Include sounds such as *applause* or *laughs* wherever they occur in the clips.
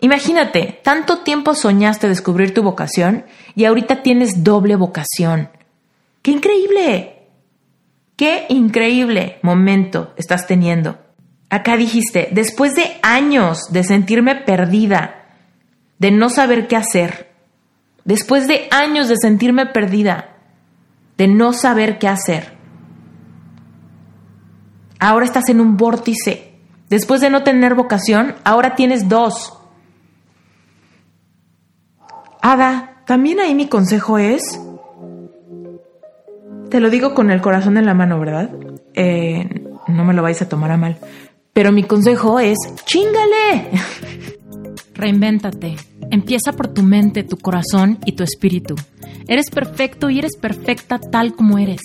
Imagínate, tanto tiempo soñaste descubrir tu vocación y ahorita tienes doble vocación. ¡Qué increíble! ¡Qué increíble momento estás teniendo! Acá dijiste, después de años de sentirme perdida, de no saber qué hacer, después de años de sentirme perdida, de no saber qué hacer, ahora estás en un vórtice. Después de no tener vocación, ahora tienes dos. Ada, también ahí mi consejo es... Te lo digo con el corazón en la mano, ¿verdad? Eh, no me lo vais a tomar a mal. Pero mi consejo es, chingale. *laughs* Reinvéntate. Empieza por tu mente, tu corazón y tu espíritu. Eres perfecto y eres perfecta tal como eres.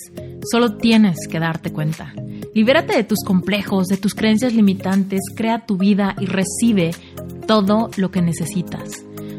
Solo tienes que darte cuenta. Libérate de tus complejos, de tus creencias limitantes, crea tu vida y recibe todo lo que necesitas.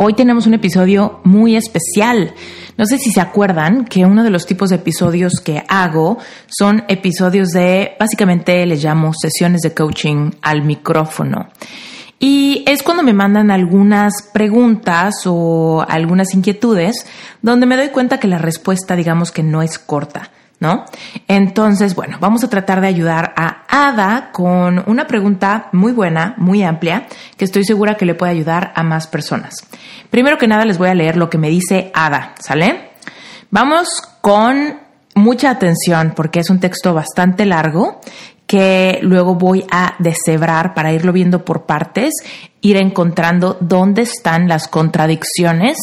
hoy tenemos un episodio muy especial. No sé si se acuerdan que uno de los tipos de episodios que hago son episodios de, básicamente les llamo sesiones de coaching al micrófono. Y es cuando me mandan algunas preguntas o algunas inquietudes donde me doy cuenta que la respuesta digamos que no es corta. ¿No? Entonces, bueno, vamos a tratar de ayudar a Ada con una pregunta muy buena, muy amplia, que estoy segura que le puede ayudar a más personas. Primero que nada les voy a leer lo que me dice Ada, ¿sale? Vamos con mucha atención porque es un texto bastante largo que luego voy a deshebrar para irlo viendo por partes, ir encontrando dónde están las contradicciones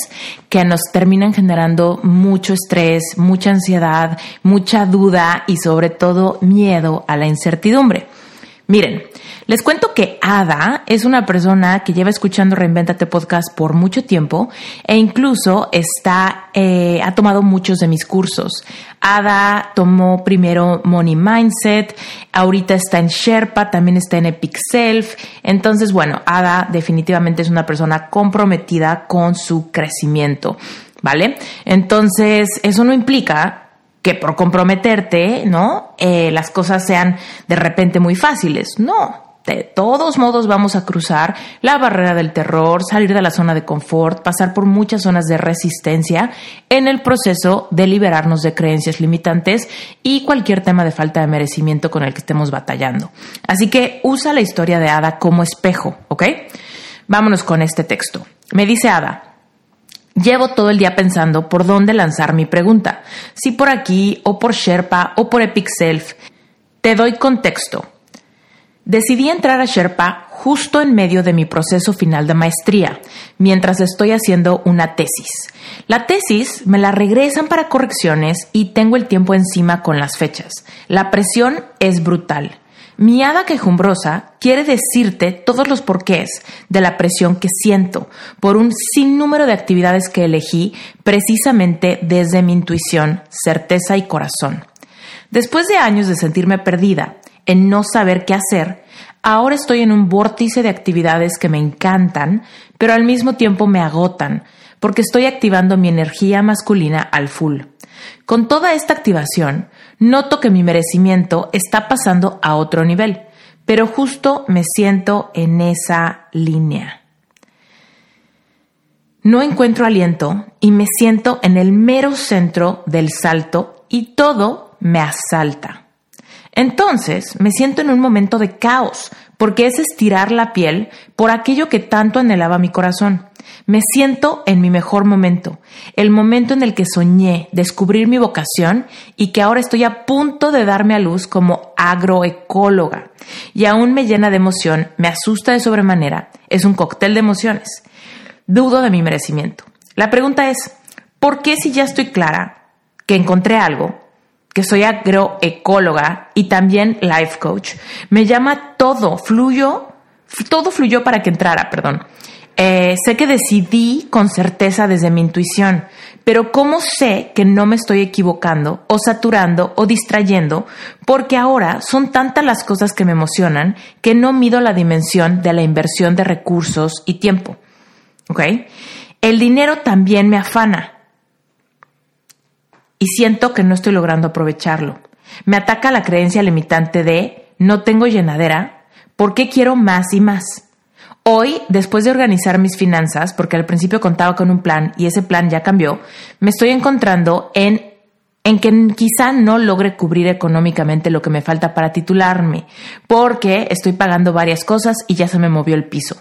que nos terminan generando mucho estrés, mucha ansiedad, mucha duda y sobre todo miedo a la incertidumbre. Miren, les cuento que Ada es una persona que lleva escuchando Reinventate Podcast por mucho tiempo e incluso está, eh, ha tomado muchos de mis cursos. Ada tomó primero Money Mindset, ahorita está en Sherpa, también está en Epic Self. Entonces, bueno, Ada definitivamente es una persona comprometida con su crecimiento. ¿Vale? Entonces, eso no implica que por comprometerte, ¿no? Eh, las cosas sean de repente muy fáciles. No, de todos modos vamos a cruzar la barrera del terror, salir de la zona de confort, pasar por muchas zonas de resistencia en el proceso de liberarnos de creencias limitantes y cualquier tema de falta de merecimiento con el que estemos batallando. Así que usa la historia de Ada como espejo, ¿ok? Vámonos con este texto. Me dice Ada, Llevo todo el día pensando por dónde lanzar mi pregunta, si por aquí o por Sherpa o por Epic Self. Te doy contexto. Decidí entrar a Sherpa justo en medio de mi proceso final de maestría, mientras estoy haciendo una tesis. La tesis me la regresan para correcciones y tengo el tiempo encima con las fechas. La presión es brutal. Mi hada quejumbrosa quiere decirte todos los porqués de la presión que siento por un sinnúmero de actividades que elegí precisamente desde mi intuición, certeza y corazón. Después de años de sentirme perdida, en no saber qué hacer, ahora estoy en un vórtice de actividades que me encantan, pero al mismo tiempo me agotan, porque estoy activando mi energía masculina al full. Con toda esta activación, noto que mi merecimiento está pasando a otro nivel, pero justo me siento en esa línea. No encuentro aliento y me siento en el mero centro del salto y todo me asalta. Entonces me siento en un momento de caos, porque es estirar la piel por aquello que tanto anhelaba mi corazón. Me siento en mi mejor momento, el momento en el que soñé descubrir mi vocación y que ahora estoy a punto de darme a luz como agroecóloga. Y aún me llena de emoción, me asusta de sobremanera, es un cóctel de emociones. Dudo de mi merecimiento. La pregunta es, ¿por qué si ya estoy clara que encontré algo, que soy agroecóloga y también life coach, me llama todo, fluyo, todo fluyó para que entrara, perdón Eh, sé que decidí con certeza desde mi intuición, pero ¿cómo sé que no me estoy equivocando o saturando o distrayendo? Porque ahora son tantas las cosas que me emocionan que no mido la dimensión de la inversión de recursos y tiempo. ¿Ok? El dinero también me afana y siento que no estoy logrando aprovecharlo. Me ataca la creencia limitante de no tengo llenadera, ¿por qué quiero más y más? Hoy, después de organizar mis finanzas, porque al principio contaba con un plan y ese plan ya cambió, me estoy encontrando en, en que quizá no logre cubrir económicamente lo que me falta para titularme, porque estoy pagando varias cosas y ya se me movió el piso.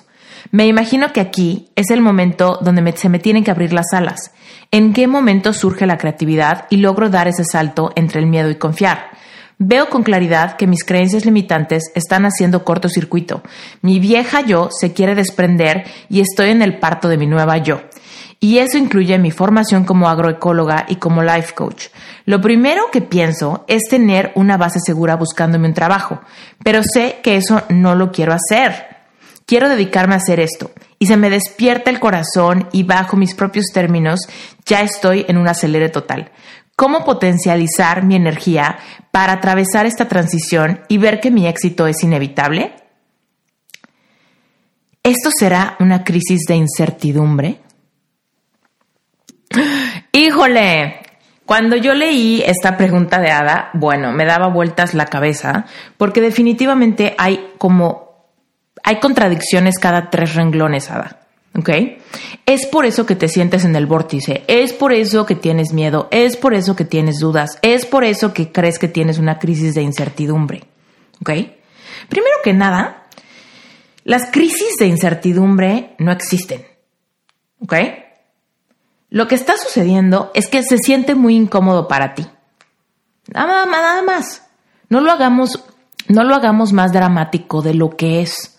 Me imagino que aquí es el momento donde se me tienen que abrir las alas. ¿En qué momento surge la creatividad y logro dar ese salto entre el miedo y confiar? Veo con claridad que mis creencias limitantes están haciendo cortocircuito. Mi vieja yo se quiere desprender y estoy en el parto de mi nueva yo. Y eso incluye mi formación como agroecóloga y como life coach. Lo primero que pienso es tener una base segura buscándome un trabajo, pero sé que eso no lo quiero hacer. Quiero dedicarme a hacer esto. Y se me despierta el corazón y bajo mis propios términos ya estoy en un acelere total cómo potencializar mi energía para atravesar esta transición y ver que mi éxito es inevitable? ¿Esto será una crisis de incertidumbre? *gasps* Híjole, cuando yo leí esta pregunta de Ada, bueno, me daba vueltas la cabeza porque definitivamente hay como hay contradicciones cada tres renglones, Ada. ¿Ok? Es por eso que te sientes en el vórtice, es por eso que tienes miedo, es por eso que tienes dudas, es por eso que crees que tienes una crisis de incertidumbre. ¿Ok? Primero que nada, las crisis de incertidumbre no existen. ¿Ok? Lo que está sucediendo es que se siente muy incómodo para ti. Nada, nada más. No lo hagamos, no lo hagamos más dramático de lo que es.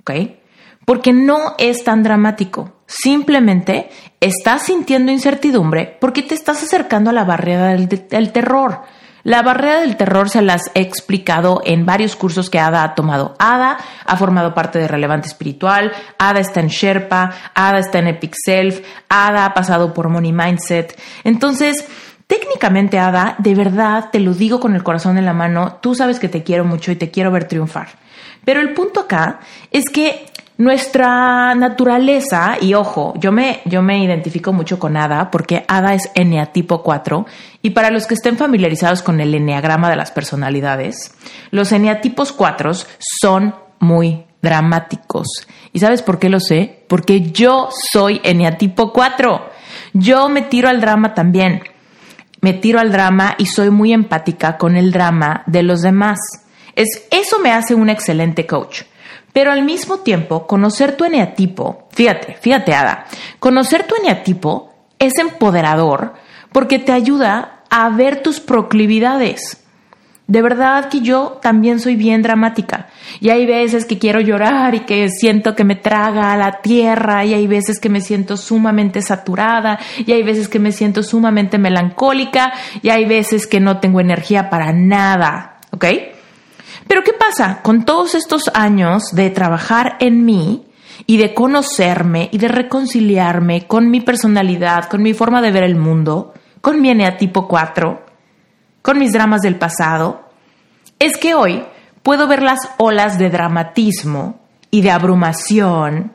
¿Ok? Porque no es tan dramático. Simplemente estás sintiendo incertidumbre porque te estás acercando a la barrera del, terror. La barrera del terror se las he explicado en varios cursos que Ada ha tomado. Ada ha formado parte de Relevante Espiritual, Ada está en Sherpa, Ada está en Epic Self, Ada ha pasado por Money Mindset. Entonces, técnicamente, Ada, de verdad, te lo digo con el corazón en la mano, tú sabes que te quiero mucho y te quiero ver triunfar. Pero el punto acá es que nuestra naturaleza, y ojo, yo me, yo me identifico mucho con Ada porque Ada es eneatipo 4 y para los que estén familiarizados con el eneagrama de las personalidades, los eneatipos 4 son muy dramáticos. ¿Y sabes por qué lo sé? Porque yo soy eneatipo 4. Yo me tiro al drama también. Me tiro al drama y soy muy empática con el drama de los demás. Es, eso me hace un excelente coach. Pero al mismo tiempo, conocer tu eneatipo, fíjate, fíjate, Ada, conocer tu eneatipo es empoderador porque te ayuda a ver tus proclividades. De verdad que yo también soy bien dramática. Y hay veces que quiero llorar y que siento que me traga a la tierra. Y hay veces que me siento sumamente saturada. Y hay veces que me siento sumamente melancólica. Y hay veces que no tengo energía para nada. ¿Ok? Pero ¿qué pasa? Con todos estos años de trabajar en mí y de conocerme y de reconciliarme con mi personalidad, con mi forma de ver el mundo, con mi eneatipo 4, con mis dramas del pasado, es que hoy puedo ver las olas de dramatismo y de abrumación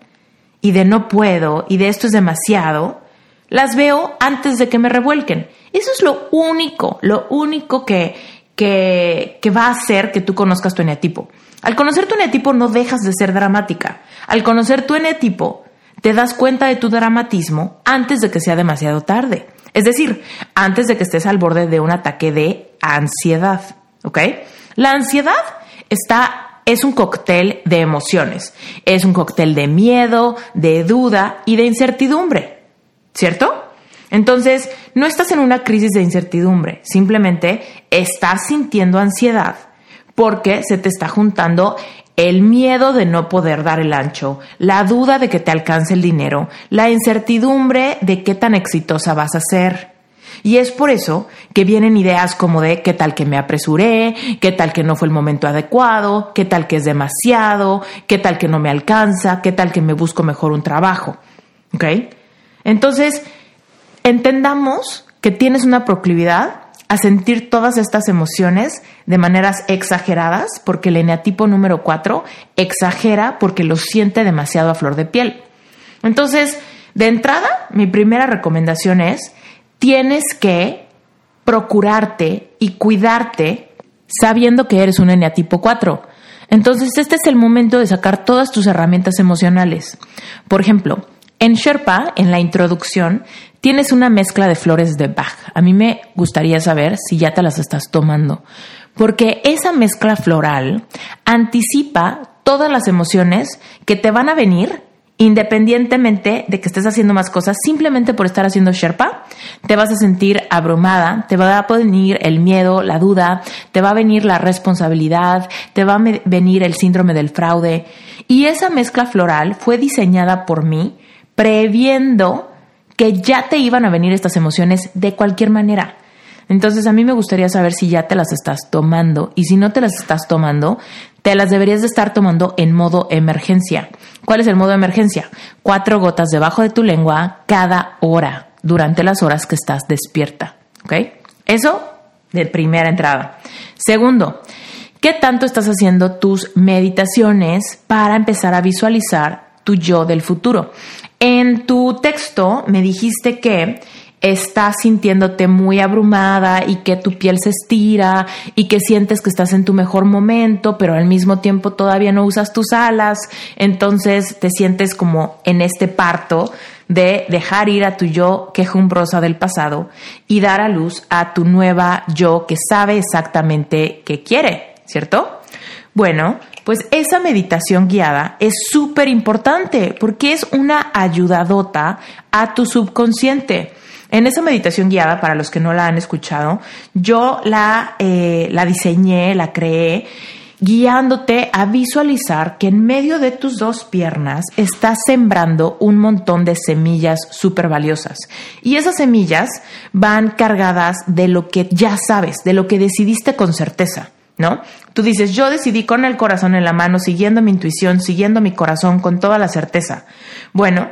y de no puedo y de esto es demasiado, las veo antes de que me revuelquen. Eso es lo único, lo único que, que, va a hacer que tú conozcas tu eneatipo. Al conocer tu eneatipo no dejas de ser dramática. Al conocer tu eneatipo, te das cuenta de tu dramatismo antes de que sea demasiado tarde. Es decir, antes de que estés al borde de un ataque de ansiedad. ¿Ok? La ansiedad está, es un cóctel de emociones. Es un cóctel de miedo, de duda y de incertidumbre. ¿Cierto? Entonces, no estás en una crisis de incertidumbre, simplemente estás sintiendo ansiedad porque se te está juntando el miedo de no poder dar el ancho, la duda de que te alcance el dinero, la incertidumbre de qué tan exitosa vas a ser. Y es por eso que vienen ideas como de qué tal que me apresuré, qué tal que no fue el momento adecuado, qué tal que es demasiado, qué tal que no me alcanza, qué tal que me busco mejor un trabajo. ¿Ok? Entonces, entendamos que tienes una proclividad a sentir todas estas emociones de maneras exageradas, porque el eneatipo número 4 exagera porque lo siente demasiado a flor de piel. Entonces, de entrada, mi primera recomendación es, tienes que procurarte y cuidarte sabiendo que eres un eneatipo 4. Entonces, este es el momento de sacar todas tus herramientas emocionales. Por ejemplo, en Sherpa, en la introducción, tienes una mezcla de flores de Bach. A mí me gustaría saber si ya te las estás tomando, porque esa mezcla floral anticipa todas las emociones que te van a venir independientemente de que estés haciendo más cosas, simplemente por estar haciendo Sherpa, te vas a sentir abrumada, te va a venir el miedo, la duda, te va a venir la responsabilidad, te va a venir el síndrome del fraude. Y esa mezcla floral fue diseñada por mí previendo que ya te iban a venir estas emociones de cualquier manera. Entonces a mí me gustaría saber si ya te las estás tomando y si no te las estás tomando, te las deberías de estar tomando en modo emergencia. ¿Cuál es el modo emergencia? Cuatro gotas debajo de tu lengua cada hora durante las horas que estás despierta. ¿Ok? Eso de primera entrada. Segundo, ¿qué tanto estás haciendo tus meditaciones para empezar a visualizar tu yo del futuro? En tu texto me dijiste que estás sintiéndote muy abrumada y que tu piel se estira y que sientes que estás en tu mejor momento, pero al mismo tiempo todavía no usas tus alas, entonces te sientes como en este parto de dejar ir a tu yo quejumbrosa del pasado y dar a luz a tu nueva yo que sabe exactamente qué quiere, ¿cierto? Bueno, pues esa meditación guiada es súper importante porque es una ayudadota a tu subconsciente. En esa meditación guiada, para los que no la han escuchado, yo la, eh, la diseñé, la creé, guiándote a visualizar que en medio de tus dos piernas estás sembrando un montón de semillas súper valiosas. Y esas semillas van cargadas de lo que ya sabes, de lo que decidiste con certeza. ¿No? Tú dices, yo decidí con el corazón en la mano, siguiendo mi intuición, siguiendo mi corazón con toda la certeza. Bueno,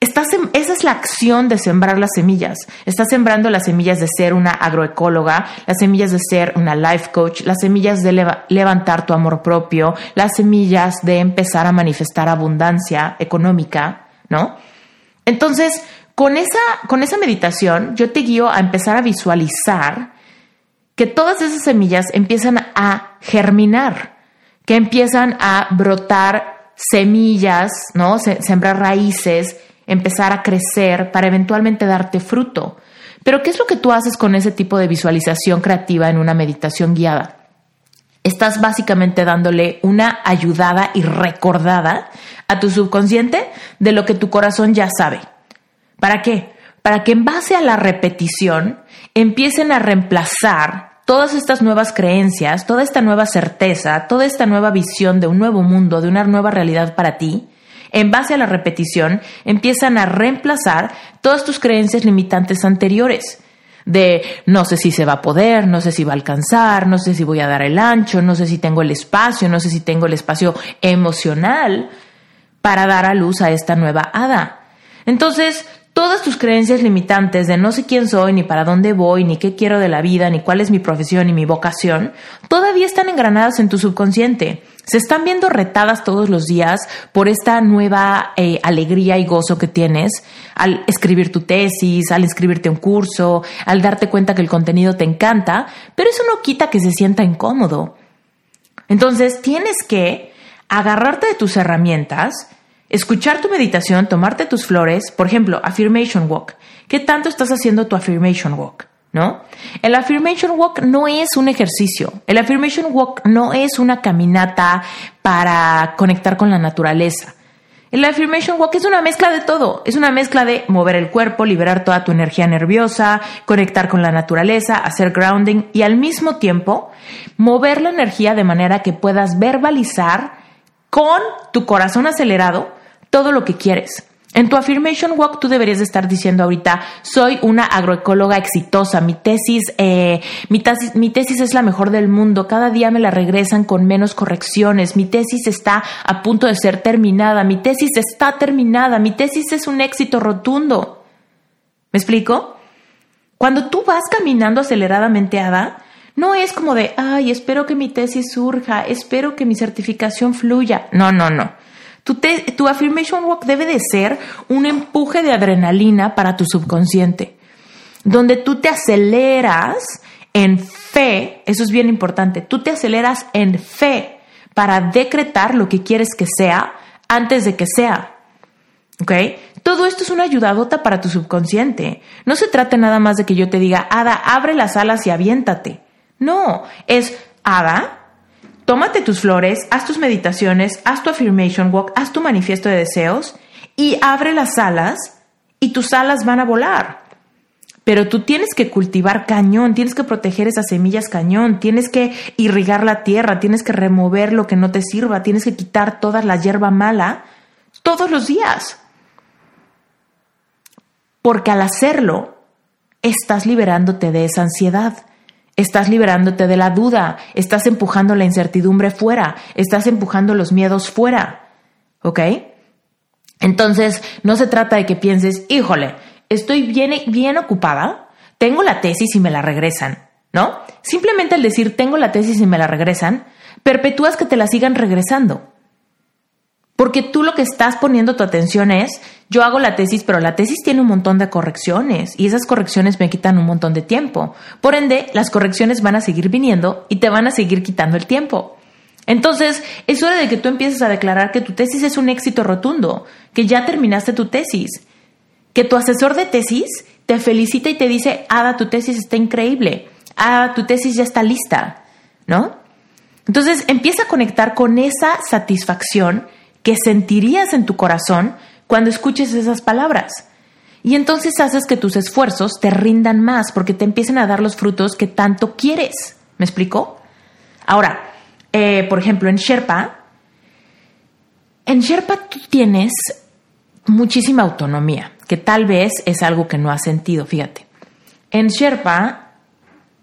estás esa es la acción de sembrar las semillas. Estás sembrando las semillas de ser una agroecóloga, las semillas de ser una life coach, las semillas de levantar tu amor propio, las semillas de empezar a manifestar abundancia económica, ¿no? Entonces, con esa, con esa meditación, yo te guío a empezar a visualizar que todas esas semillas empiezan a germinar, que empiezan a brotar semillas, ¿no? Sembrar raíces, empezar a crecer para eventualmente darte fruto. Pero ¿qué es lo que tú haces con ese tipo de visualización creativa en una meditación guiada? Estás básicamente dándole una ayudada y recordada a tu subconsciente de lo que tu corazón ya sabe. ¿Para qué? Para que en base a la repetición empiecen a reemplazar todas estas nuevas creencias, toda esta nueva certeza, toda esta nueva visión de un nuevo mundo, de una nueva realidad para ti, en base a la repetición, empiezan a reemplazar todas tus creencias limitantes anteriores de no sé si se va a poder, no sé si va a alcanzar, no sé si voy a dar el ancho, no sé si tengo el espacio, no sé si tengo el espacio emocional para dar a luz a esta nueva hada. Entonces, todas tus creencias limitantes de no sé quién soy, ni para dónde voy, ni qué quiero de la vida, ni cuál es mi profesión ni mi vocación, todavía están engranadas en tu subconsciente. Se están viendo retadas todos los días por esta nueva eh, alegría y gozo que tienes al escribir tu tesis, al inscribirte a un curso, al darte cuenta que el contenido te encanta, pero eso no quita que se sienta incómodo. Entonces tienes que agarrarte de tus herramientas Escuchar tu meditación, tomarte tus flores, por ejemplo, affirmation walk. ¿Qué tanto estás haciendo tu affirmation walk? ¿No? El affirmation walk no es un ejercicio. El affirmation walk no es una caminata para conectar con la naturaleza. El affirmation walk es una mezcla de todo. Es una mezcla de mover el cuerpo, liberar toda tu energía nerviosa, conectar con la naturaleza, hacer grounding y al mismo tiempo mover la energía de manera que puedas verbalizar con tu corazón acelerado todo lo que quieres. En tu affirmation walk tú deberías de estar diciendo ahorita, soy una agroecóloga exitosa, mi tesis, eh, mi, tesis, mi tesis es la mejor del mundo, cada día me la regresan con menos correcciones, mi tesis está a punto de ser terminada, mi tesis está terminada, mi tesis es un éxito rotundo. ¿Me explico? Cuando tú vas caminando aceleradamente, Ada, no es como de, ay, espero que mi tesis surja, espero que mi certificación fluya. No, no, no. Tu, affirmation walk debe de ser un empuje de adrenalina para tu subconsciente, donde tú te aceleras en fe, eso es bien importante, tú te aceleras en fe para decretar lo que quieres que sea antes de que sea. ¿Ok? Todo esto es una ayudadota para tu subconsciente. No se trata nada más de que yo te diga, Ada, abre las alas y aviéntate. No, es, Ada, tómate tus flores, haz tus meditaciones, haz tu affirmation walk, haz tu manifiesto de deseos y abre las alas y tus alas van a volar. Pero tú tienes que cultivar cañón, tienes que proteger esas semillas cañón, tienes que irrigar la tierra, tienes que remover lo que no te sirva, tienes que quitar toda la hierba mala todos los días. Porque al hacerlo, estás liberándote de esa ansiedad. Estás liberándote de la duda, estás empujando la incertidumbre fuera, estás empujando los miedos fuera. ¿Ok? Entonces, no se trata de que pienses, híjole, estoy bien, bien ocupada, tengo la tesis y me la regresan, ¿no? Simplemente al decir tengo la tesis y me la regresan, perpetúas que te la sigan regresando. Porque tú lo que estás poniendo tu atención es, yo hago la tesis, pero la tesis tiene un montón de correcciones y esas correcciones me quitan un montón de tiempo. Por ende, las correcciones van a seguir viniendo y te van a seguir quitando el tiempo. Entonces, es hora de que tú empieces a declarar que tu tesis es un éxito rotundo, que ya terminaste tu tesis, que tu asesor de tesis te felicita y te dice, Ada, tu tesis está increíble, Ada, tu tesis ya está lista, ¿no? Entonces, empieza a conectar con esa satisfacción que sentirías en tu corazón cuando escuches esas palabras. Y entonces haces que tus esfuerzos te rindan más porque te empiecen a dar los frutos que tanto quieres. ¿Me explico? Ahora, eh, por ejemplo, en Sherpa, en Sherpa tú tienes muchísima autonomía, que tal vez es algo que no has sentido, fíjate. En Sherpa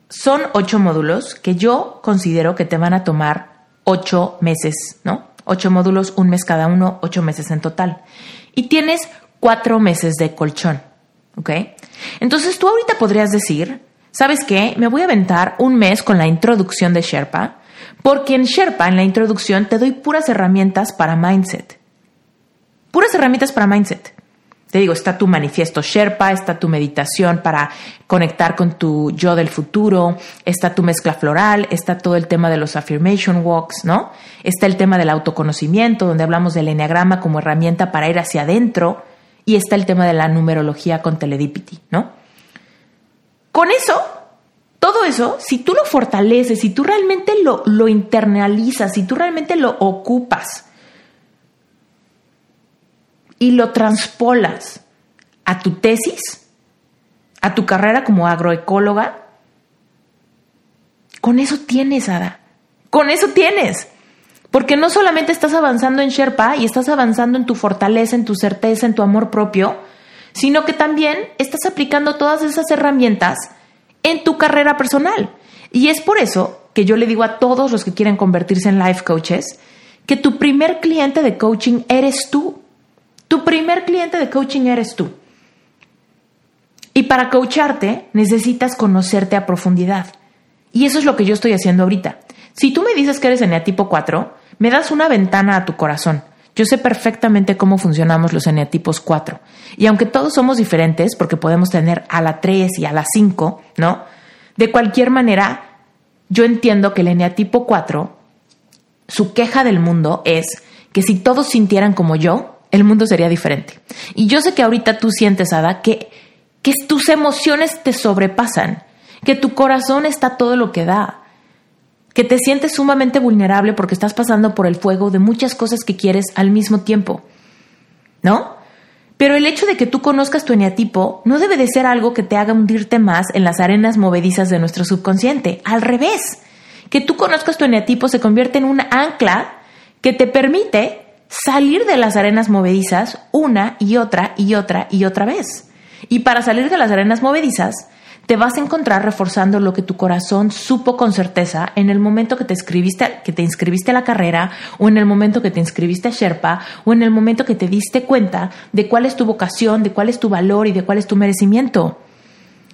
son ocho módulos que yo considero que te van a tomar ocho meses, ¿no? ocho módulos, un mes cada uno, ocho meses en total. Y tienes cuatro meses de colchón, ¿ok? Entonces tú ahorita podrías decir, ¿sabes qué? Me voy a aventar un mes con la introducción de Sherpa, porque en Sherpa, en la introducción, te doy puras herramientas para mindset. Puras herramientas para mindset. Te digo, está tu manifiesto Sherpa, está tu meditación para conectar con tu yo del futuro, está tu mezcla floral, está todo el tema de los affirmation walks, ¿no? Está el tema del autoconocimiento, donde hablamos del enneagrama como herramienta para ir hacia adentro, y está el tema de la numerología con teledipity, ¿no? Con eso, todo eso, si tú lo fortaleces, si tú realmente lo, lo internalizas, si tú realmente lo ocupas, y lo transpolas a tu tesis, a tu carrera como agroecóloga, con eso tienes, Ada. Con eso tienes. Porque no solamente estás avanzando en Sherpa y estás avanzando en tu fortaleza, en tu certeza, en tu amor propio, sino que también estás aplicando todas esas herramientas en tu carrera personal. Y es por eso que yo le digo a todos los que quieren convertirse en life coaches que tu primer cliente de coaching eres tú. Tu primer cliente de coaching eres tú. Y para coacharte necesitas conocerte a profundidad. Y eso es lo que yo estoy haciendo ahorita. Si tú me dices que eres eneatipo 4, me das una ventana a tu corazón. Yo sé perfectamente cómo funcionamos los eneatipos 4. Y aunque todos somos diferentes, porque podemos tener a la 3 y a la 5, ¿no? De cualquier manera, yo entiendo que el eneatipo 4, su queja del mundo es que si todos sintieran como yo, el mundo sería diferente. Y yo sé que ahorita tú sientes, Ada, que, tus emociones te sobrepasan, que tu corazón está todo lo que da, que te sientes sumamente vulnerable porque estás pasando por el fuego de muchas cosas que quieres al mismo tiempo. ¿No? Pero el hecho de que tú conozcas tu eneatipo no debe de ser algo que te haga hundirte más en las arenas movedizas de nuestro subconsciente. Al revés, que tú conozcas tu eneatipo se convierte en un ancla que te permite salir de las arenas movedizas una y otra y otra y otra vez. Y para salir de las arenas movedizas, te vas a encontrar reforzando lo que tu corazón supo con certeza en el momento que te, escribiste, que te inscribiste a la carrera o en el momento que te inscribiste a Sherpa o en el momento que te diste cuenta de cuál es tu vocación, de cuál es tu valor y de cuál es tu merecimiento.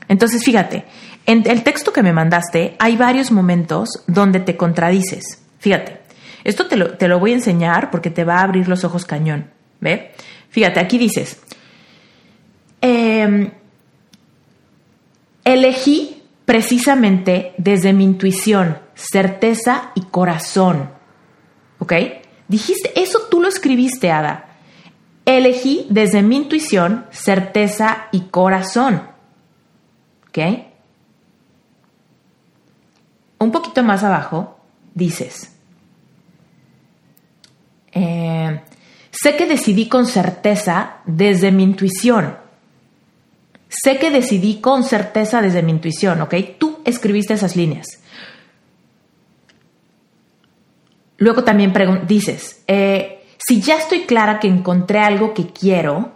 Entonces, fíjate, en el texto que me mandaste hay varios momentos donde te contradices. Fíjate, esto te lo, te lo voy a enseñar porque te va a abrir los ojos cañón. ¿Ve? Fíjate, aquí dices, eh, Elegí precisamente desde mi intuición, certeza y corazón. ¿Ok? Dijiste, eso tú lo escribiste, Ada. Elegí desde mi intuición, certeza y corazón. ¿Ok? Un poquito más abajo dices, eh, sé que decidí con certeza desde mi intuición. Sé que decidí con certeza desde mi intuición, ¿ok? Tú escribiste esas líneas. Luego también dices, eh, si ya estoy clara que encontré algo que quiero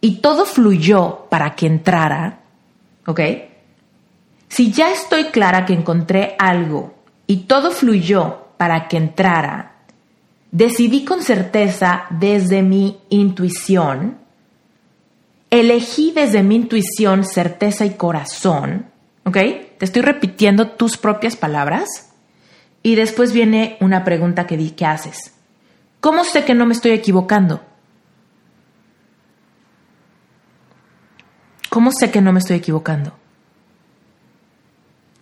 y todo fluyó para que entrara, ¿ok? Si ya estoy clara que encontré algo y todo fluyó para que entrara, decidí con certeza desde mi intuición, elegí desde mi intuición, certeza y corazón, ¿ok? Te estoy repitiendo tus propias palabras y después viene una pregunta que, di, ¿qué haces? ¿Cómo sé que no me estoy equivocando? ¿Cómo sé que no me estoy equivocando?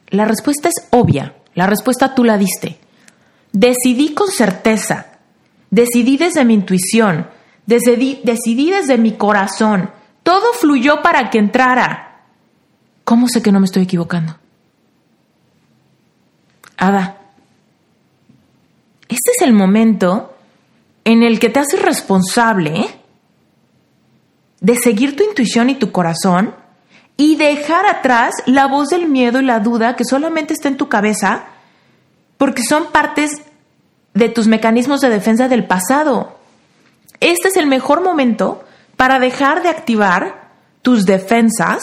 La respuesta es obvia, la respuesta tú la diste. Decidí con certeza, decidí desde mi intuición, decidí, decidí desde mi corazón, todo fluyó para que entrara. ¿Cómo sé que no me estoy equivocando? Ada, este es el momento en el que te haces responsable de seguir tu intuición y tu corazón y dejar atrás la voz del miedo y la duda que solamente está en tu cabeza porque son partes de tus mecanismos de defensa del pasado. Este es el mejor momento para dejar de activar tus defensas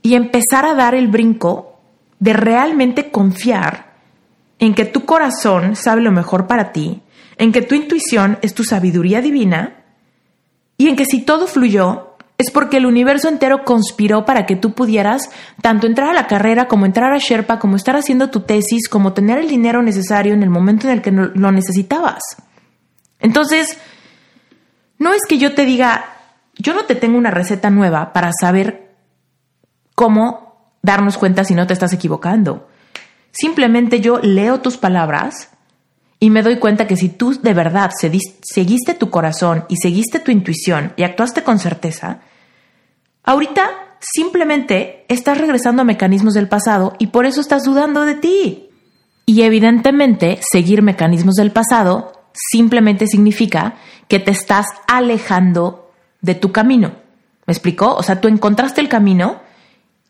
y empezar a dar el brinco de realmente confiar en que tu corazón sabe lo mejor para ti, en que tu intuición es tu sabiduría divina y en que si todo fluyó es porque el universo entero conspiró para que tú pudieras tanto entrar a la carrera como entrar a Sherpa, como estar haciendo tu tesis, como tener el dinero necesario en el momento en el que lo necesitabas. Entonces, no es que yo te diga, yo no te tengo una receta nueva para saber cómo darnos cuenta si no te estás equivocando. Simplemente yo leo tus palabras y me doy cuenta que si tú de verdad seguiste tu corazón y seguiste tu intuición y actuaste con certeza, ahorita simplemente estás regresando a mecanismos del pasado y por eso estás dudando de ti. Y evidentemente, seguir mecanismos del pasado simplemente significa que te estás alejando de tu camino. ¿Me explicó? O sea, tú encontraste el camino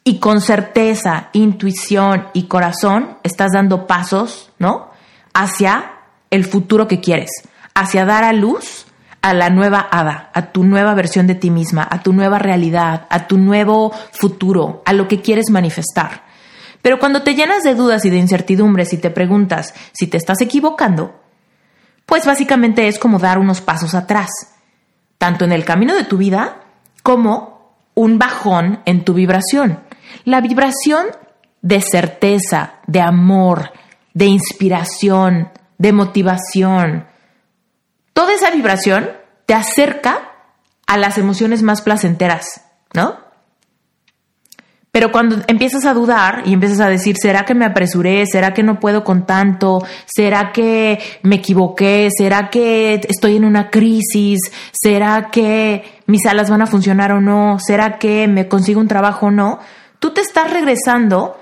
y con certeza, intuición y corazón estás dando pasos, ¿no? Hacia el futuro que quieres, hacia dar a luz a la nueva hada, a tu nueva versión de ti misma, a tu nueva realidad, a tu nuevo futuro, a lo que quieres manifestar. Pero cuando te llenas de dudas y de incertidumbres y te preguntas si te estás equivocando, pues básicamente es como dar unos pasos atrás, tanto en el camino de tu vida como un bajón en tu vibración. La vibración de certeza, de amor, de inspiración, de motivación, toda esa vibración te acerca a las emociones más placenteras, ¿no? Pero cuando empiezas a dudar y empiezas a decir, ¿será que me apresuré? ¿Será que no puedo con tanto? ¿Será que me equivoqué? ¿Será que estoy en una crisis? ¿Será que mis alas van a funcionar o no? ¿Será que me consigo un trabajo o no? Tú te estás regresando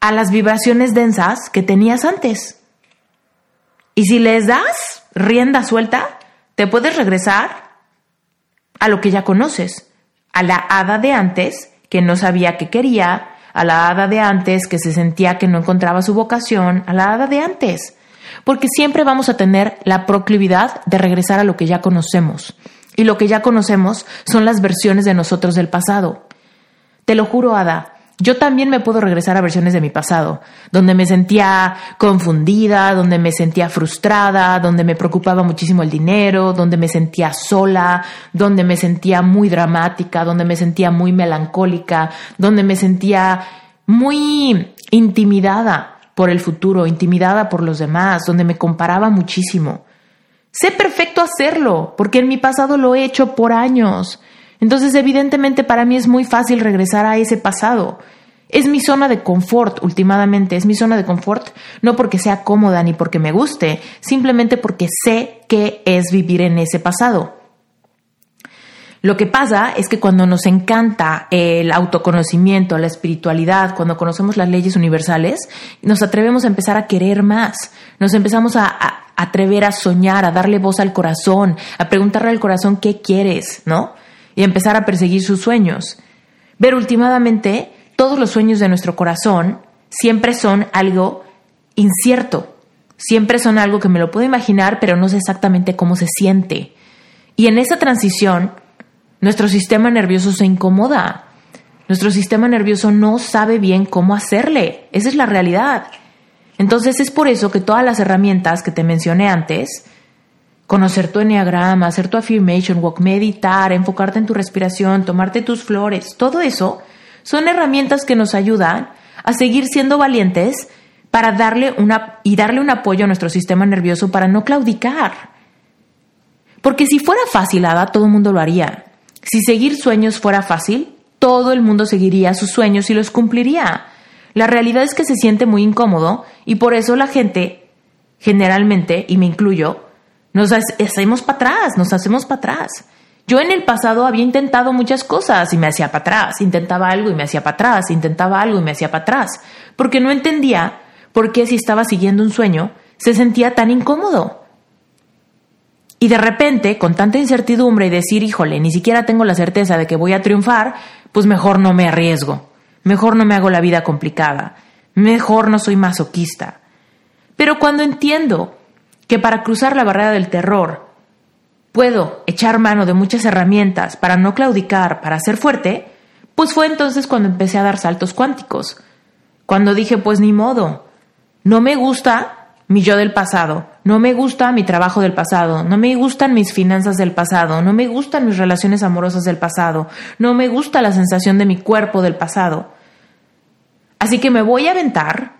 a las vibraciones densas que tenías antes. Y si les das rienda suelta, te puedes regresar a lo que ya conoces, a la hada de antes que no sabía qué quería, a la hada de antes que se sentía que no encontraba su vocación, a la hada de antes. porque siempre vamos a tener la proclividad de regresar a lo que ya conocemos. Y lo que ya conocemos son las versiones de nosotros del pasado. Te lo juro, Ada, yo también me puedo regresar a versiones de mi pasado, donde me sentía confundida, donde me sentía frustrada, donde me preocupaba muchísimo el dinero, donde me sentía sola, donde me sentía muy dramática, donde me sentía muy melancólica, donde me sentía muy intimidada por el futuro, intimidada por los demás, donde me comparaba muchísimo. Sé perfecto hacerlo, porque en mi pasado lo he hecho por años. Entonces, evidentemente, para mí es muy fácil regresar a ese pasado. Es mi zona de confort, últimamente, es mi zona de confort, no porque sea cómoda ni porque me guste, simplemente porque sé qué es vivir en ese pasado. Lo que pasa es que cuando nos encanta el autoconocimiento, la espiritualidad, cuando conocemos las leyes universales, nos atrevemos a empezar a querer más, nos empezamos a, atrever a soñar, a darle voz al corazón, a preguntarle al corazón qué quieres, ¿no? Y empezar a perseguir sus sueños. Pero últimamente, todos los sueños de nuestro corazón siempre son algo incierto, siempre son algo que me lo puedo imaginar, pero no sé exactamente cómo se siente. Y en esa transición, nuestro sistema nervioso se incomoda. Nuestro sistema nervioso no sabe bien cómo hacerle. Esa es la realidad. Entonces es por eso que todas las herramientas que te mencioné antes, conocer tu enneagrama, hacer tu affirmation walk, meditar, enfocarte en tu respiración, tomarte tus flores, todo eso son herramientas que nos ayudan a seguir siendo valientes para darle una y darle un apoyo a nuestro sistema nervioso para no claudicar. Porque si fuera fácil, Ada, todo el mundo lo haría. Si seguir sueños fuera fácil, todo el mundo seguiría sus sueños y los cumpliría. La realidad es que se siente muy incómodo y por eso la gente, generalmente, y me incluyo, nos hacemos para atrás, nos hacemos para atrás. Yo en el pasado había intentado muchas cosas y me hacía para atrás, intentaba algo y me hacía para atrás, intentaba algo y me hacía para atrás, porque no entendía por qué si estaba siguiendo un sueño se sentía tan incómodo. Y de repente, con tanta incertidumbre y decir, híjole, ni siquiera tengo la certeza de que voy a triunfar, pues mejor no me arriesgo, mejor no me hago la vida complicada, mejor no soy masoquista. Pero cuando entiendo que para cruzar la barrera del terror puedo echar mano de muchas herramientas para no claudicar, para ser fuerte, pues fue entonces cuando empecé a dar saltos cuánticos. Cuando dije, pues ni modo, no me gusta mi yo del pasado, no me gusta mi trabajo del pasado, no me gustan mis finanzas del pasado, no me gustan mis relaciones amorosas del pasado, no me gusta la sensación de mi cuerpo del pasado. Así que me voy a aventar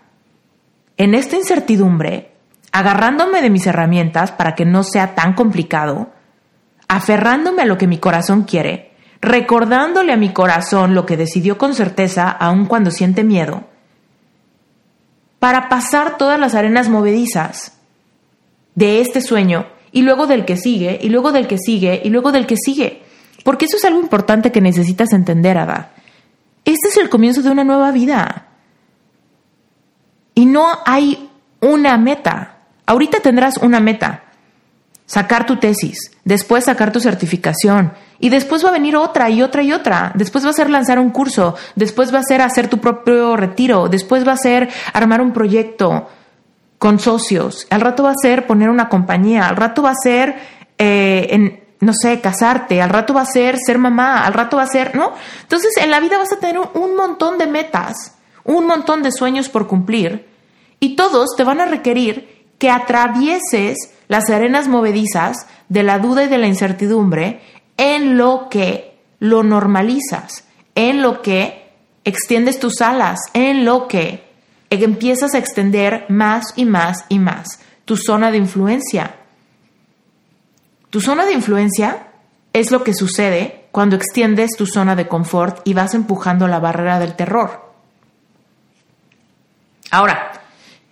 en esta incertidumbre, agarrándome de mis herramientas para que no sea tan complicado, aferrándome a lo que mi corazón quiere, recordándole a mi corazón lo que decidió con certeza aun cuando siente miedo, para pasar todas las arenas movedizas de este sueño y luego del que sigue, y luego del que sigue, y luego del que sigue. Porque eso es algo importante que necesitas entender, Ada. Este es el comienzo de una nueva vida. Y no hay una meta. Ahorita tendrás una meta, sacar tu tesis, después sacar tu certificación y después va a venir otra y otra y otra. Después va a ser lanzar un curso, después va a ser hacer tu propio retiro, después va a ser armar un proyecto con socios, al rato va a ser poner una compañía, al rato va a ser, eh, en, no sé, casarte, al rato va a ser ser mamá, al rato va a ser, ¿no? Entonces en la vida vas a tener un montón de metas, un montón de sueños por cumplir y todos te van a requerir que atravieses las arenas movedizas de la duda y de la incertidumbre en lo que lo normalizas, en lo que extiendes tus alas, en lo que empiezas a extender más y más y más tu zona de influencia. Tu zona de influencia es lo que sucede cuando extiendes tu zona de confort y vas empujando la barrera del terror. Ahora,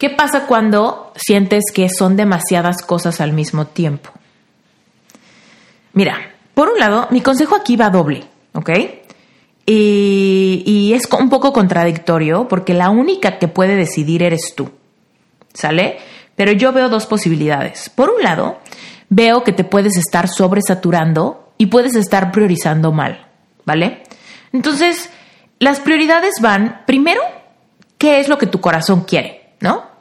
¿Qué pasa cuando sientes que son demasiadas cosas al mismo tiempo? Mira, por un lado, mi consejo aquí va doble, ¿ok? Y, es un poco contradictorio porque la única que puede decidir eres tú, ¿sale? Pero yo veo dos posibilidades. Por un lado, veo que te puedes estar sobresaturando y puedes estar priorizando mal, ¿vale? Entonces, las prioridades van, primero, ¿qué es lo que tu corazón quiere? ¿No?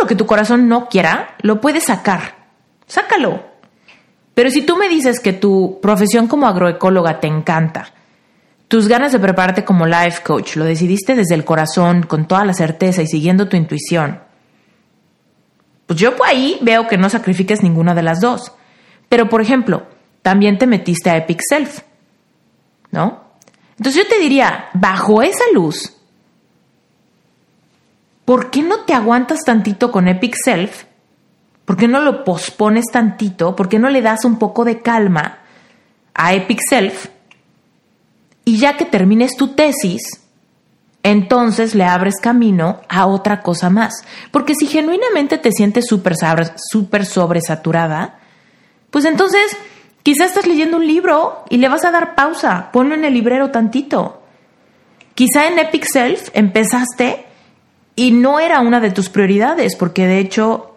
Lo que tu corazón no quiera, lo puedes sacar. Sácalo. Pero si tú me dices que tu profesión como agroecóloga te encanta, tus ganas de prepararte como life coach, lo decidiste desde el corazón, con toda la certeza y siguiendo tu intuición, pues yo por ahí veo que no sacrifiques ninguna de las dos. Pero, por ejemplo, también te metiste a Epic Self, ¿no? Entonces yo te diría, bajo esa luz, ¿por qué no te aguantas tantito con Epic Self? ¿Por qué no lo pospones tantito? ¿Por qué no le das un poco de calma a Epic Self? Y ya que termines tu tesis, entonces le abres camino a otra cosa más. Porque si genuinamente te sientes súper super sobresaturada, pues entonces quizás estás leyendo un libro y le vas a dar pausa, ponlo en el librero tantito. Quizá en Epic Self empezaste y no era una de tus prioridades, porque de hecho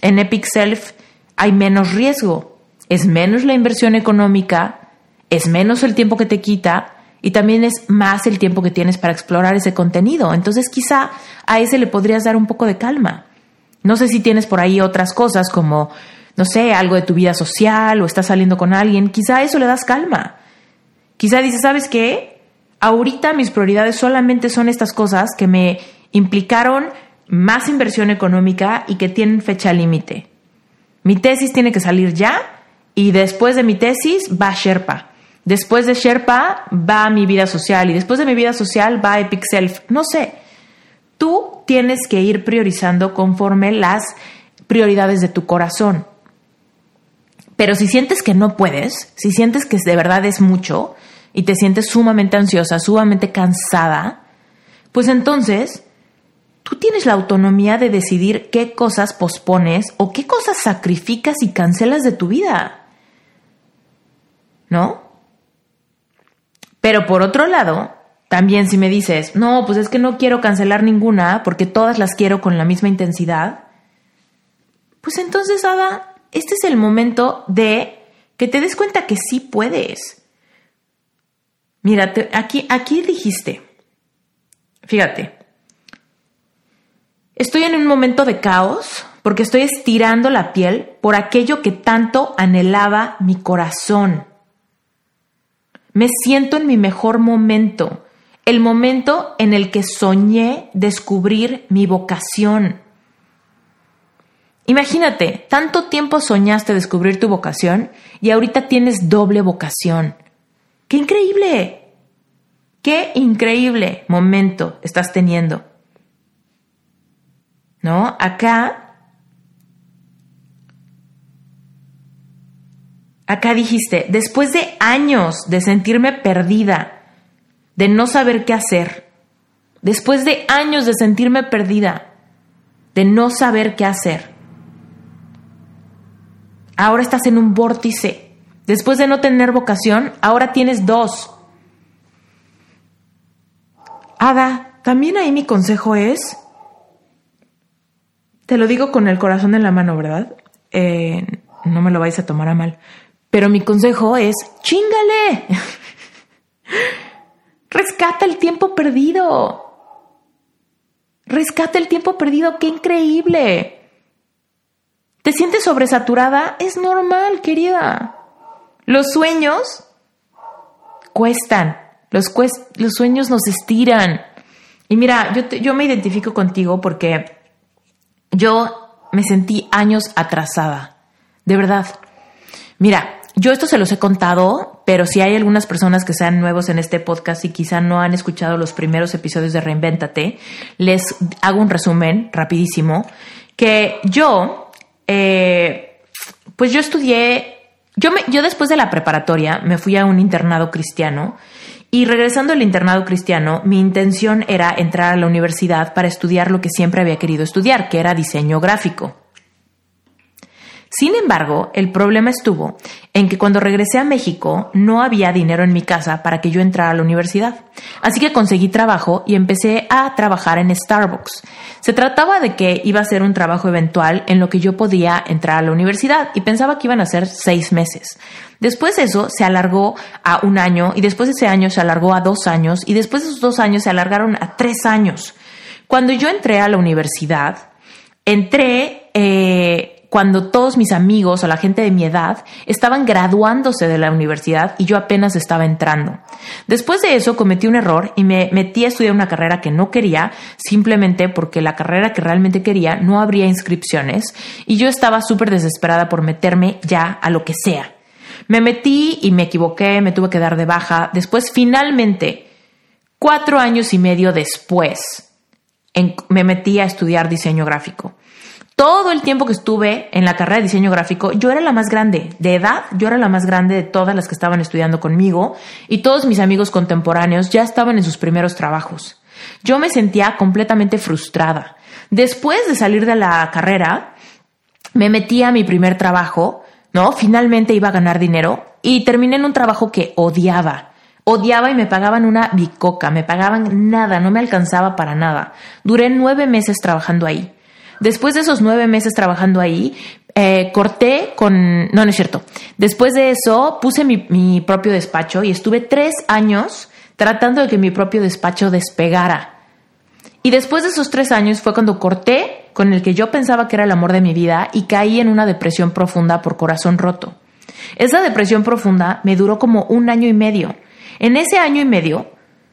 en Epic Self hay menos riesgo, es menos la inversión económica, es menos el tiempo que te quita y también es más el tiempo que tienes para explorar ese contenido. Entonces quizá a ese le podrías dar un poco de calma. No sé si tienes por ahí otras cosas como, no sé, algo de tu vida social o estás saliendo con alguien, quizá a eso le das calma. Quizá dices, ¿sabes qué? Ahorita mis prioridades solamente son estas cosas que me implicaron más inversión económica y que tienen fecha límite. Mi tesis tiene que salir ya y después de mi tesis va Sherpa. Después de Sherpa va mi vida social y después de mi vida social va Epic Self. No sé. Tú tienes que ir priorizando conforme las prioridades de tu corazón. Pero si sientes que no puedes, si sientes que de verdad es mucho y te sientes sumamente ansiosa, sumamente cansada, pues entonces tú tienes la autonomía de decidir qué cosas pospones o qué cosas sacrificas y cancelas de tu vida. ¿No? Pero por otro lado, también si me dices, no, pues es que no quiero cancelar ninguna porque todas las quiero con la misma intensidad, pues entonces, Ada, este es el momento de que te des cuenta que sí puedes. Mira, aquí, aquí dijiste, fíjate, Estoy en un momento de caos porque estoy estirando la piel por aquello que tanto anhelaba mi corazón. Me siento en mi mejor momento, el momento en el que soñé descubrir mi vocación. Imagínate, tanto tiempo soñaste descubrir tu vocación y ahorita tienes doble vocación. ¡Qué increíble! ¡Qué increíble momento estás teniendo! Acá, acá dijiste, después de años de sentirme perdida, de no saber qué hacer, después de años de sentirme perdida, de no saber qué hacer, ahora estás en un vórtice. Después de no tener vocación, ahora tienes dos. Ada, también ahí mi consejo es te lo digo con el corazón en la mano, ¿verdad? Eh, no me lo vais a tomar a mal. Pero mi consejo es, chingale. *laughs* Rescata el tiempo perdido. Rescata el tiempo perdido, qué increíble. ¿Te sientes sobresaturada? Es normal, querida. Los sueños cuestan. Los, sueños nos estiran. Y mira, yo me identifico contigo porque yo me sentí años atrasada, de verdad. Mira, yo esto se los he contado, pero si hay algunas personas que sean nuevos en este podcast y quizá no han escuchado los primeros episodios de Reinvéntate, les hago un resumen rapidísimo, que yo, eh, pues yo estudié, yo, me, yo después de la preparatoria me fui a un internado cristiano y regresando al internado cristiano, mi intención era entrar a la universidad para estudiar lo que siempre había querido estudiar, que era diseño gráfico. Sin embargo, el problema estuvo en que cuando regresé a México no había dinero en mi casa para que yo entrara a la universidad. Así que conseguí trabajo y empecé a trabajar en Starbucks. Se trataba de que iba a ser un trabajo eventual en lo que yo podía entrar a la universidad y pensaba que iban a ser seis meses. Después eso se alargó a un año y después de ese año se alargó a dos años y después de esos dos años se alargaron a tres años. Cuando yo entré a la universidad, entré eh, cuando todos mis amigos o la gente de mi edad estaban graduándose de la universidad y yo apenas estaba entrando. Después de eso cometí un error y me metí a estudiar una carrera que no quería, simplemente porque la carrera que realmente quería no habría inscripciones y yo estaba súper desesperada por meterme ya a lo que sea. Me metí y me equivoqué, me tuve que dar de baja. Después, finalmente, cuatro años y medio después, me metí a estudiar diseño gráfico todo el tiempo que estuve en la carrera de diseño gráfico, yo era la más grande. De edad, yo era la más grande de todas las que estaban estudiando conmigo y todos mis amigos contemporáneos ya estaban en sus primeros trabajos. Yo me sentía completamente frustrada. Después de salir de la carrera, me metí a mi primer trabajo, ¿no? Finalmente iba a ganar dinero y terminé en un trabajo que odiaba. Odiaba y me pagaban una bicoca, me pagaban nada, no me alcanzaba para nada. Duré nueve meses trabajando ahí. Después de esos nueve meses trabajando ahí, eh, corté con... No, no es cierto. Después de eso, puse mi, mi propio despacho y estuve tres años tratando de que mi propio despacho despegara. Y después de esos tres años fue cuando corté con el que yo pensaba que era el amor de mi vida y caí en una depresión profunda por corazón roto. Esa depresión profunda me duró como un año y medio. En ese año y medio,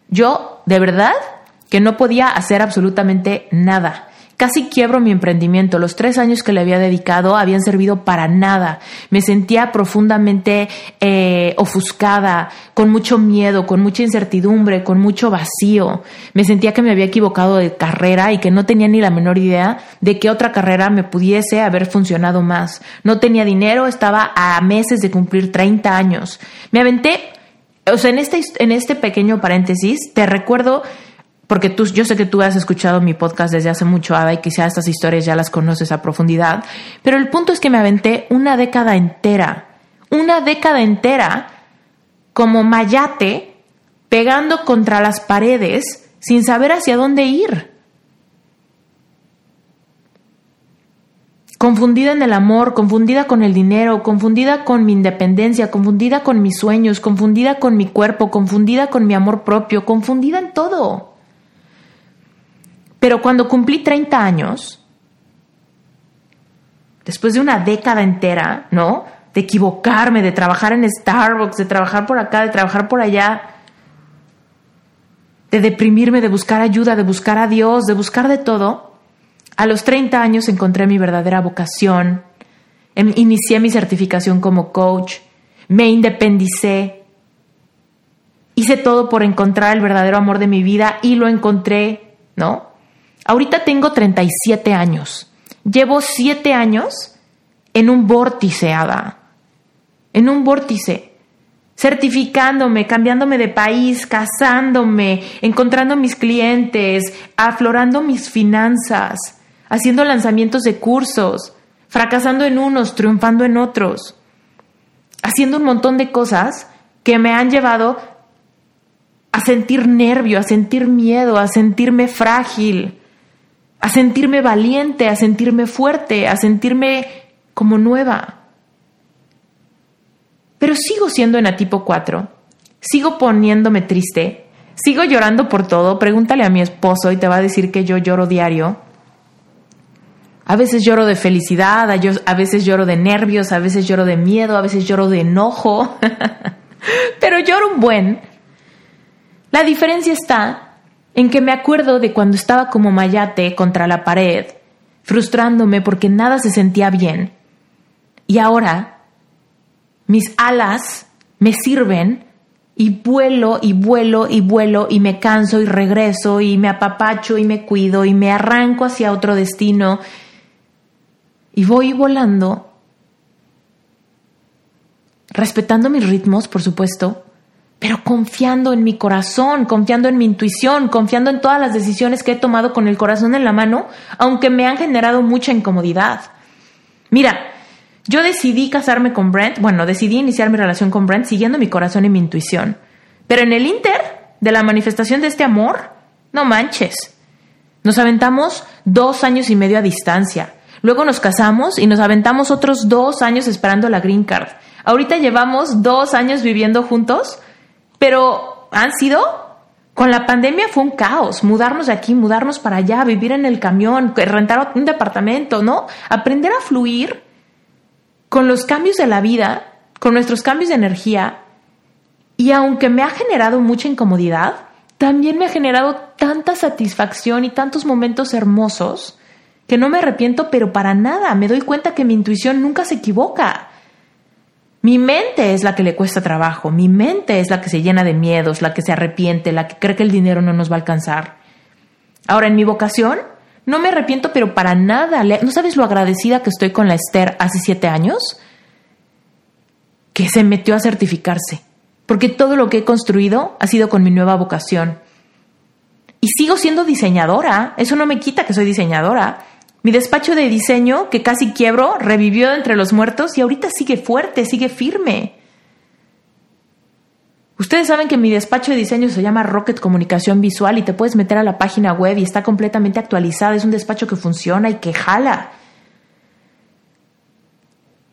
yo, de verdad, que no podía hacer absolutamente nada. Casi quiebro mi emprendimiento. Los tres años que le había dedicado habían servido para nada. Me sentía profundamente eh, ofuscada, con mucho miedo, con mucha incertidumbre, con mucho vacío. Me sentía que me había equivocado de carrera y que no tenía ni la menor idea de qué otra carrera me pudiese haber funcionado más. No tenía dinero, estaba a meses de cumplir 30 años. Me aventé, o sea, en este, en este pequeño paréntesis, te recuerdo porque tú, yo sé que tú has escuchado mi podcast desde hace mucho, Ada, y quizá estas historias ya las conoces a profundidad, pero el punto es que me aventé una década entera, una década entera, como mayate, pegando contra las paredes sin saber hacia dónde ir. Confundida en el amor, confundida con el dinero, confundida con mi independencia, confundida con mis sueños, confundida con mi cuerpo, confundida con mi amor propio, confundida en todo. Pero cuando cumplí 30 años, después de una década entera, ¿no? De equivocarme, de trabajar en Starbucks, de trabajar por acá, de trabajar por allá, de deprimirme, de buscar ayuda, de buscar a Dios, de buscar de todo, a los 30 años encontré mi verdadera vocación, em, inicié mi certificación como coach, me independicé, hice todo por encontrar el verdadero amor de mi vida y lo encontré, ¿no? Ahorita tengo 37 años. Llevo 7 años en un vórtice, Ada. En un vórtice. Certificándome, cambiándome de país, casándome, encontrando mis clientes, aflorando mis finanzas, haciendo lanzamientos de cursos, fracasando en unos, triunfando en otros, haciendo un montón de cosas que me han llevado a sentir nervio, a sentir miedo, a sentirme frágil, a sentirme valiente, a sentirme fuerte, a sentirme como nueva. Pero sigo siendo en tipo 4, sigo poniéndome triste, sigo llorando por todo, pregúntale a mi esposo y te va a decir que yo lloro diario. A veces lloro de felicidad, a veces lloro de nervios, a veces lloro de miedo, a veces lloro de enojo, *laughs* pero lloro un buen. La diferencia está en que me acuerdo de cuando estaba como mayate contra la pared, frustrándome porque nada se sentía bien. Y ahora mis alas me sirven y vuelo y vuelo y vuelo y me canso y regreso y me apapacho y me cuido y me arranco hacia otro destino y voy volando, respetando mis ritmos, por supuesto, pero confiando en mi corazón, confiando en mi intuición, confiando en todas las decisiones que he tomado con el corazón en la mano, aunque me han generado mucha incomodidad. Mira, yo decidí casarme con Brent, bueno, decidí iniciar mi relación con Brent siguiendo mi corazón y mi intuición. Pero en el inter de la manifestación de este amor, no manches. Nos aventamos dos años y medio a distancia. Luego nos casamos y nos aventamos otros dos años esperando la green card. Ahorita llevamos dos años viviendo juntos pero han sido Con la pandemia fue un caos, mudarnos de aquí, mudarnos para allá, vivir en el camión, rentar un departamento, ¿no? Aprender a fluir con los cambios de la vida, con nuestros cambios de energía. Y aunque me ha generado mucha incomodidad, también me ha generado tanta satisfacción y tantos momentos hermosos que no me arrepiento, pero para nada. Me doy cuenta que mi intuición nunca se equivoca. Mi mente es la que le cuesta trabajo, mi mente es la que se llena de miedos, la que se arrepiente, la que cree que el dinero no nos va a alcanzar. Ahora, en mi vocación, no me arrepiento, pero para nada. ¿No sabes lo agradecida que estoy con la Esther hace siete años? Que se metió a certificarse, porque todo lo que he construido ha sido con mi nueva vocación. Y sigo siendo diseñadora, eso no me quita que soy diseñadora. Mi despacho de diseño, que casi quiebro, revivió entre los muertos y ahorita sigue fuerte, sigue firme. Ustedes saben que mi despacho de diseño se llama Rocket Comunicación Visual y te puedes meter a la página web y está completamente actualizada. Es un despacho que funciona y que jala.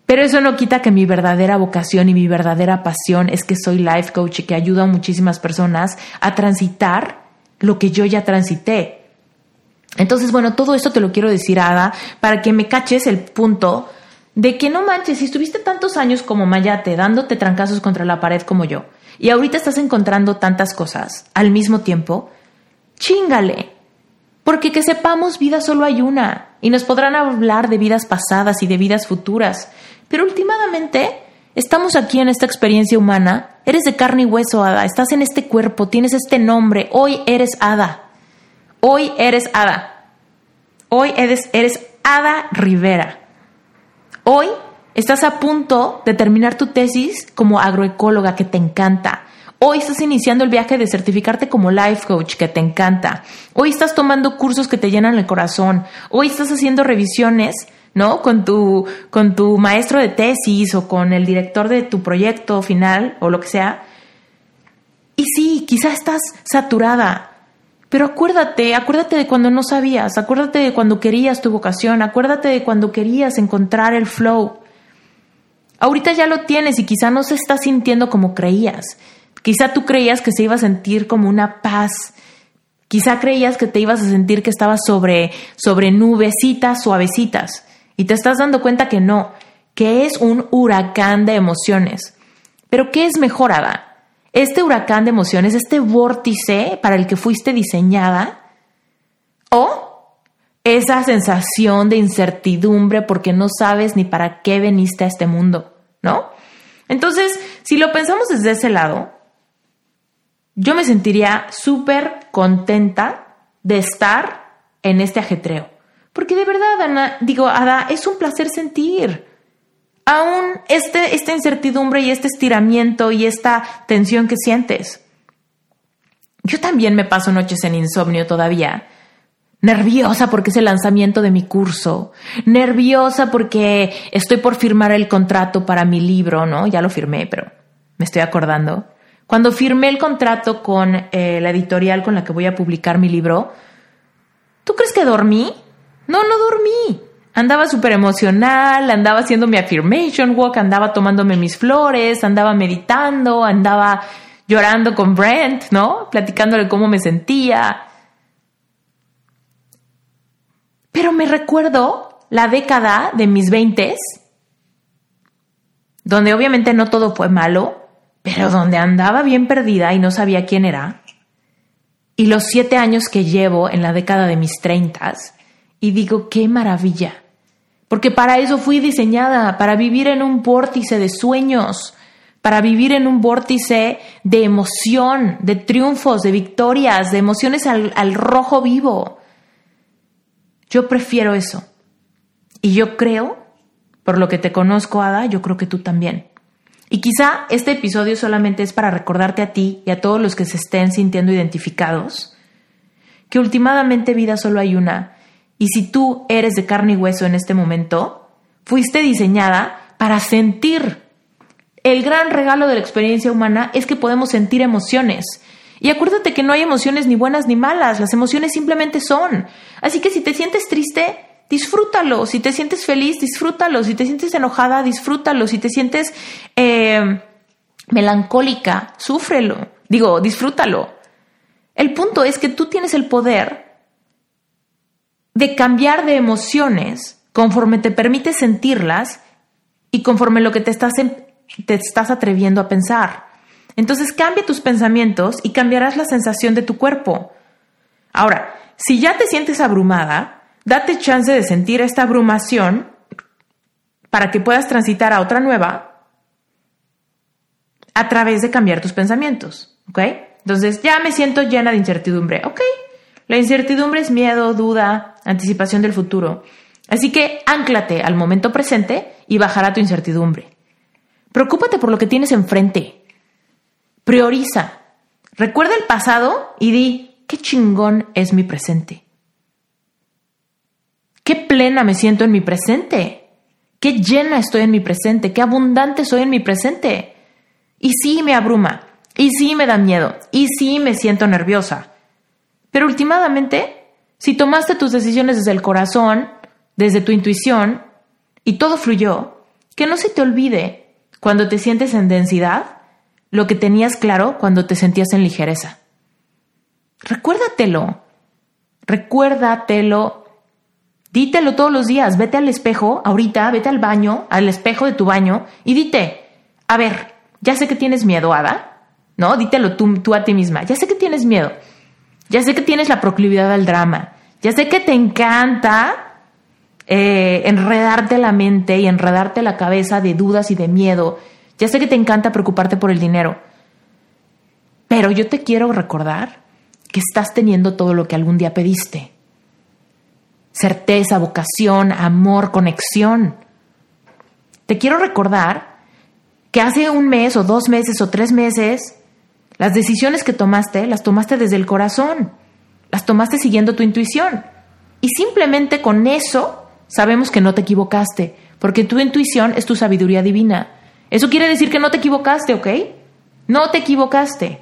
Pero eso no quita que mi verdadera vocación y mi verdadera pasión es que soy life coach y que ayudo a muchísimas personas a transitar lo que yo ya transité. Entonces, bueno, todo esto te lo quiero decir, Ada, para que me caches el punto de que no manches, si estuviste tantos años como Mayate dándote trancazos contra la pared como yo, y ahorita estás encontrando tantas cosas al mismo tiempo, chingale. Porque que sepamos, vida solo hay una, y nos podrán hablar de vidas pasadas y de vidas futuras, pero últimamente estamos aquí en esta experiencia humana, eres de carne y hueso, Ada, estás en este cuerpo, tienes este nombre, hoy eres Ada. Hoy eres Ada. Hoy eres, eres Ada Rivera. Hoy estás a punto de terminar tu tesis como agroecóloga que te encanta. Hoy estás iniciando el viaje de certificarte como life coach que te encanta. Hoy estás tomando cursos que te llenan el corazón. Hoy estás haciendo revisiones, ¿no? Con tu, con tu maestro de tesis o con el director de tu proyecto final o lo que sea. Y sí, quizá estás saturada, pero acuérdate, acuérdate de cuando no sabías, acuérdate de cuando querías tu vocación, acuérdate de cuando querías encontrar el flow. Ahorita ya lo tienes y quizá no se está sintiendo como creías. Quizá tú creías que se iba a sentir como una paz. Quizá creías que te ibas a sentir que estabas sobre, sobre nubecitas suavecitas. Y te estás dando cuenta que no, que es un huracán de emociones. Pero ¿qué es mejor, Ada? Este huracán de emociones, este vórtice para el que fuiste diseñada, o esa sensación de incertidumbre porque no sabes ni para qué veniste a este mundo, ¿no? Entonces, si lo pensamos desde ese lado, yo me sentiría súper contenta de estar en este ajetreo. Porque de verdad, Ana, digo, Ada, es un placer sentir aún este, esta incertidumbre y este estiramiento y esta tensión que sientes. Yo también me paso noches en insomnio todavía. Nerviosa porque es el lanzamiento de mi curso. Nerviosa porque estoy por firmar el contrato para mi libro, ¿no? Ya lo firmé, pero me estoy acordando. Cuando firmé el contrato con eh, la editorial con la que voy a publicar mi libro, ¿tú crees que dormí? No, no dormí. Andaba súper emocional, andaba haciendo mi affirmation walk, andaba tomándome mis flores, andaba meditando, andaba llorando con Brent, ¿no? Platicándole cómo me sentía. Pero me recuerdo la década de mis veintes, donde obviamente no todo fue malo, pero donde andaba bien perdida y no sabía quién era. Y los siete años que llevo en la década de mis treintas, y digo, qué maravilla porque para eso fui diseñada, para vivir en un vórtice de sueños, para vivir en un vórtice de emoción, de triunfos, de victorias, de emociones al, rojo vivo. Yo prefiero eso. Y yo creo, por lo que te conozco, Ada, yo creo que tú también. Y quizá este episodio solamente es para recordarte a ti y a todos los que se estén sintiendo identificados que últimamente vida solo hay una y si tú eres de carne y hueso en este momento, fuiste diseñada para sentir. El gran regalo de la experiencia humana es que podemos sentir emociones. Y acuérdate que no hay emociones ni buenas ni malas, las emociones simplemente son. Así que si te sientes triste, disfrútalo. Si te sientes feliz, disfrútalo. Si te sientes enojada, disfrútalo. Si te sientes eh, melancólica, súfrelo. Digo, disfrútalo. El punto es que tú tienes el poder de cambiar de emociones conforme te permites sentirlas y conforme lo que te estás, te estás atreviendo a pensar. Entonces cambia tus pensamientos y cambiarás la sensación de tu cuerpo. Ahora, si ya te sientes abrumada, date chance de sentir esta abrumación para que puedas transitar a otra nueva a través de cambiar tus pensamientos. ¿Ok? Entonces ya me siento llena de incertidumbre. Ok, la incertidumbre es miedo, duda, anticipación del futuro. Así que anclate al momento presente y bajará tu incertidumbre. Preocúpate por lo que tienes enfrente. Prioriza. Recuerda el pasado y di, qué chingón es mi presente. Qué plena me siento en mi presente. Qué llena estoy en mi presente. Qué abundante soy en mi presente. Y sí me abruma. Y sí me da miedo. Y sí me siento nerviosa. Pero últimamente, si tomaste tus decisiones desde el corazón, desde tu intuición, y todo fluyó, que no se te olvide cuando te sientes en densidad lo que tenías claro cuando te sentías en ligereza. Recuérdatelo, recuérdatelo, dítelo todos los días, vete al espejo, ahorita, vete al baño, al espejo de tu baño y dite, a ver, ya sé que tienes miedo, Ada, ¿no? Dítelo tú, tú a ti misma, ya sé que tienes miedo, ya sé que tienes la proclividad al drama, ya sé que te encanta eh, enredarte la mente y enredarte la cabeza de dudas y de miedo. Ya sé que te encanta preocuparte por el dinero, pero yo te quiero recordar que estás teniendo todo lo que algún día pediste. Certeza, vocación, amor, conexión. Te quiero recordar que hace un mes o dos meses o tres meses, las decisiones que tomaste las tomaste desde el corazón, las tomaste siguiendo tu intuición. Y simplemente con eso sabemos que no te equivocaste, porque tu intuición es tu sabiduría divina. Eso quiere decir que no te equivocaste, ¿ok? No te equivocaste.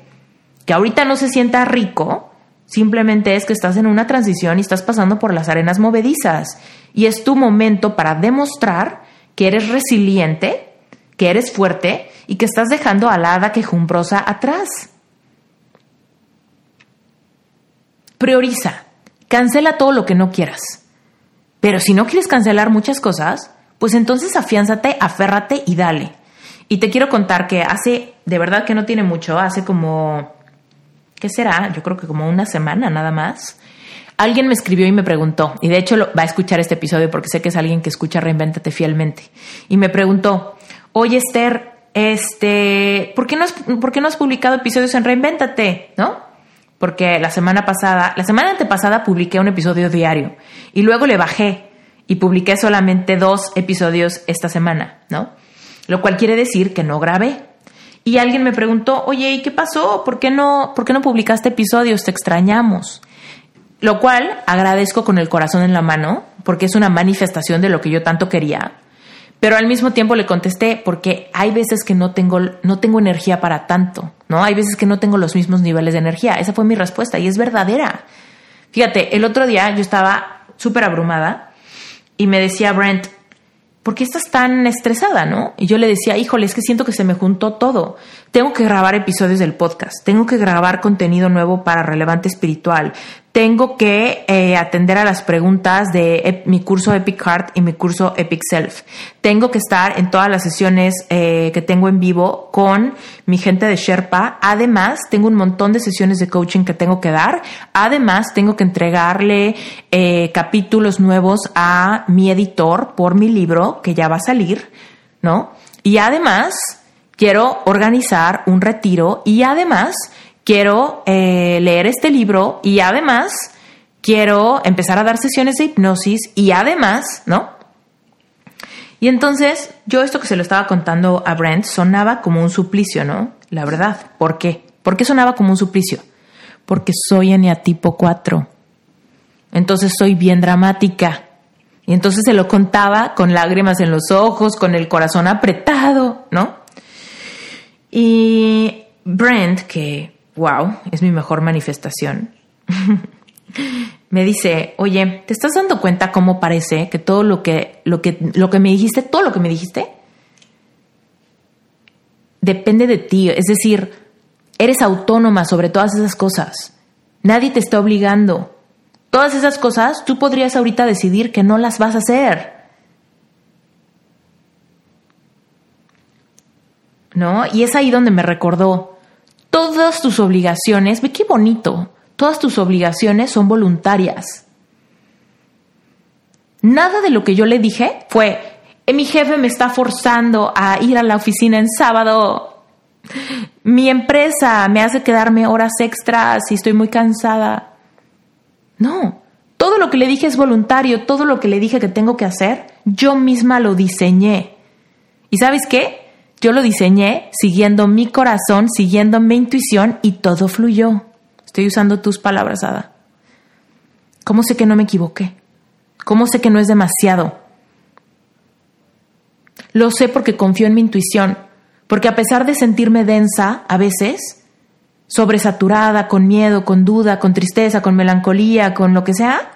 Que ahorita no se sienta rico, simplemente es que estás en una transición y estás pasando por las arenas movedizas. Y es tu momento para demostrar que eres resiliente, que eres fuerte y que estás dejando a la hada quejumbrosa atrás. Prioriza. Cancela todo lo que no quieras. Pero si no quieres cancelar muchas cosas, pues entonces afiánzate, aférrate y dale. Y te quiero contar que hace, de verdad que no tiene mucho, hace como, ¿qué será? Yo creo que como una semana nada más. Alguien me escribió y me preguntó, y de hecho va a escuchar este episodio porque sé que es alguien que escucha Reinvéntate fielmente. Y me preguntó, oye Esther, este, ¿por qué no has, ¿por qué no has publicado episodios en Reinvéntate? ¿No? Porque la semana pasada, la semana antepasada publiqué un episodio diario y luego le bajé y publiqué solamente dos episodios esta semana, ¿no? Lo cual quiere decir que no grabé. Y alguien me preguntó, oye, ¿y qué pasó? ¿Por qué no, por qué no publicaste episodios? Te extrañamos. Lo cual agradezco con el corazón en la mano, porque es una manifestación de lo que yo tanto quería. Pero al mismo tiempo le contesté porque hay veces que no tengo, no tengo energía para tanto, ¿no? Hay veces que no tengo los mismos niveles de energía. Esa fue mi respuesta y es verdadera. Fíjate, el otro día yo estaba súper abrumada y me decía Brent, ¿por qué estás tan estresada, no? Y yo le decía, híjole, es que siento que se me juntó todo. Tengo que grabar episodios del podcast, tengo que grabar contenido nuevo para Relevante Espiritual, tengo que eh, atender a las preguntas de mi curso Epic Heart y mi curso Epic Self. Tengo que estar en todas las sesiones eh, que tengo en vivo con mi gente de Sherpa. Además, tengo un montón de sesiones de coaching que tengo que dar. Además, tengo que entregarle eh, capítulos nuevos a mi editor por mi libro que ya va a salir, ¿no? Y además, quiero organizar un retiro y además quiero eh, leer este libro y además quiero empezar a dar sesiones de hipnosis y además, ¿no? Y entonces yo esto que se lo estaba contando a Brent sonaba como un suplicio, ¿no? La verdad. ¿Por qué? ¿Por qué sonaba como un suplicio? Porque soy eneatipo 4. Entonces soy bien dramática. Y entonces se lo contaba con lágrimas en los ojos, con el corazón apretado, ¿no? Y Brent, que wow, es mi mejor manifestación. *laughs* me dice, oye, ¿te estás dando cuenta cómo parece que todo lo que, lo que, lo que me dijiste, todo lo que me dijiste, depende de ti? Es decir, eres autónoma sobre todas esas cosas. Nadie te está obligando. Todas esas cosas tú podrías ahorita decidir que no las vas a hacer. ¿No? Y es ahí donde me recordó, todas tus obligaciones, ve qué bonito, todas tus obligaciones son voluntarias. Nada de lo que yo le dije fue, eh, mi jefe me está forzando a ir a la oficina en sábado. Mi empresa me hace quedarme horas extras y estoy muy cansada. No, todo lo que le dije es voluntario, todo lo que le dije que tengo que hacer, yo misma lo diseñé. ¿Y sabes qué? Yo lo diseñé siguiendo mi corazón, siguiendo mi intuición y todo fluyó. Estoy usando tus palabras, Ada. ¿Cómo sé que no me equivoqué? ¿Cómo sé que no es demasiado? Lo sé porque confío en mi intuición, porque a pesar de sentirme densa a veces, sobresaturada, con miedo, con duda, con tristeza, con melancolía, con lo que sea,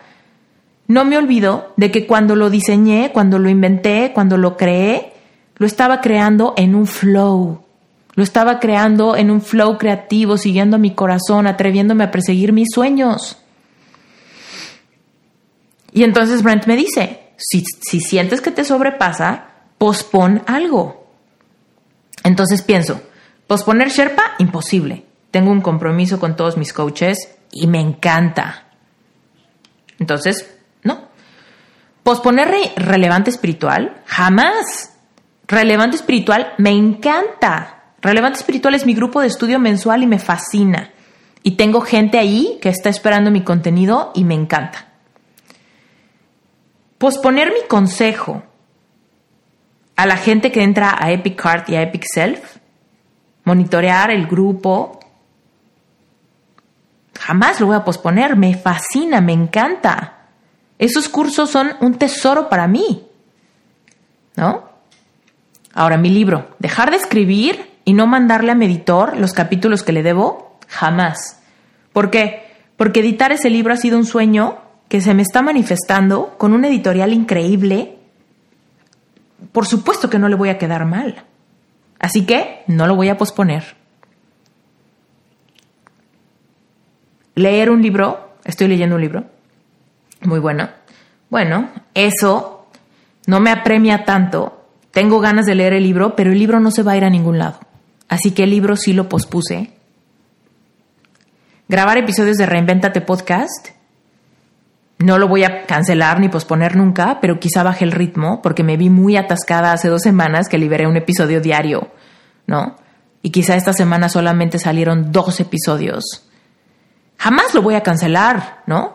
no me olvido de que cuando lo diseñé, cuando lo inventé, cuando lo creé, lo estaba creando en un flow. Lo estaba creando en un flow creativo, siguiendo mi corazón, atreviéndome a perseguir mis sueños. Y entonces Brent me dice, si, si sientes que te sobrepasa, pospon algo. Entonces pienso, posponer Sherpa, imposible. Tengo un compromiso con todos mis coaches y me encanta. Entonces, no. Posponer relevante espiritual, jamás. Relevante espiritual, me encanta. Relevante espiritual es mi grupo de estudio mensual y me fascina. Y tengo gente ahí que está esperando mi contenido y me encanta. Posponer mi consejo a la gente que entra a Epic Heart y a Epic Self, monitorear el grupo, jamás lo voy a posponer, me fascina, me encanta. Esos cursos son un tesoro para mí. ¿No? Ahora, mi libro, dejar de escribir y no mandarle a mi editor los capítulos que le debo, jamás. ¿Por qué? Porque editar ese libro ha sido un sueño que se me está manifestando con un editorial increíble por supuesto que no le voy a quedar mal. Así que no lo voy a posponer. Leer un libro, estoy leyendo un libro, muy bueno. Bueno, eso no me apremia tanto. Tengo ganas de leer el libro, pero el libro no se va a ir a ningún lado. Así que el libro sí lo pospuse. Grabar episodios de Reinventate Podcast no lo voy a cancelar ni posponer nunca, pero quizá baje el ritmo porque me vi muy atascada hace dos semanas que liberé un episodio diario, ¿no? Y quizá esta semana solamente salieron dos episodios. Jamás lo voy a cancelar, ¿no?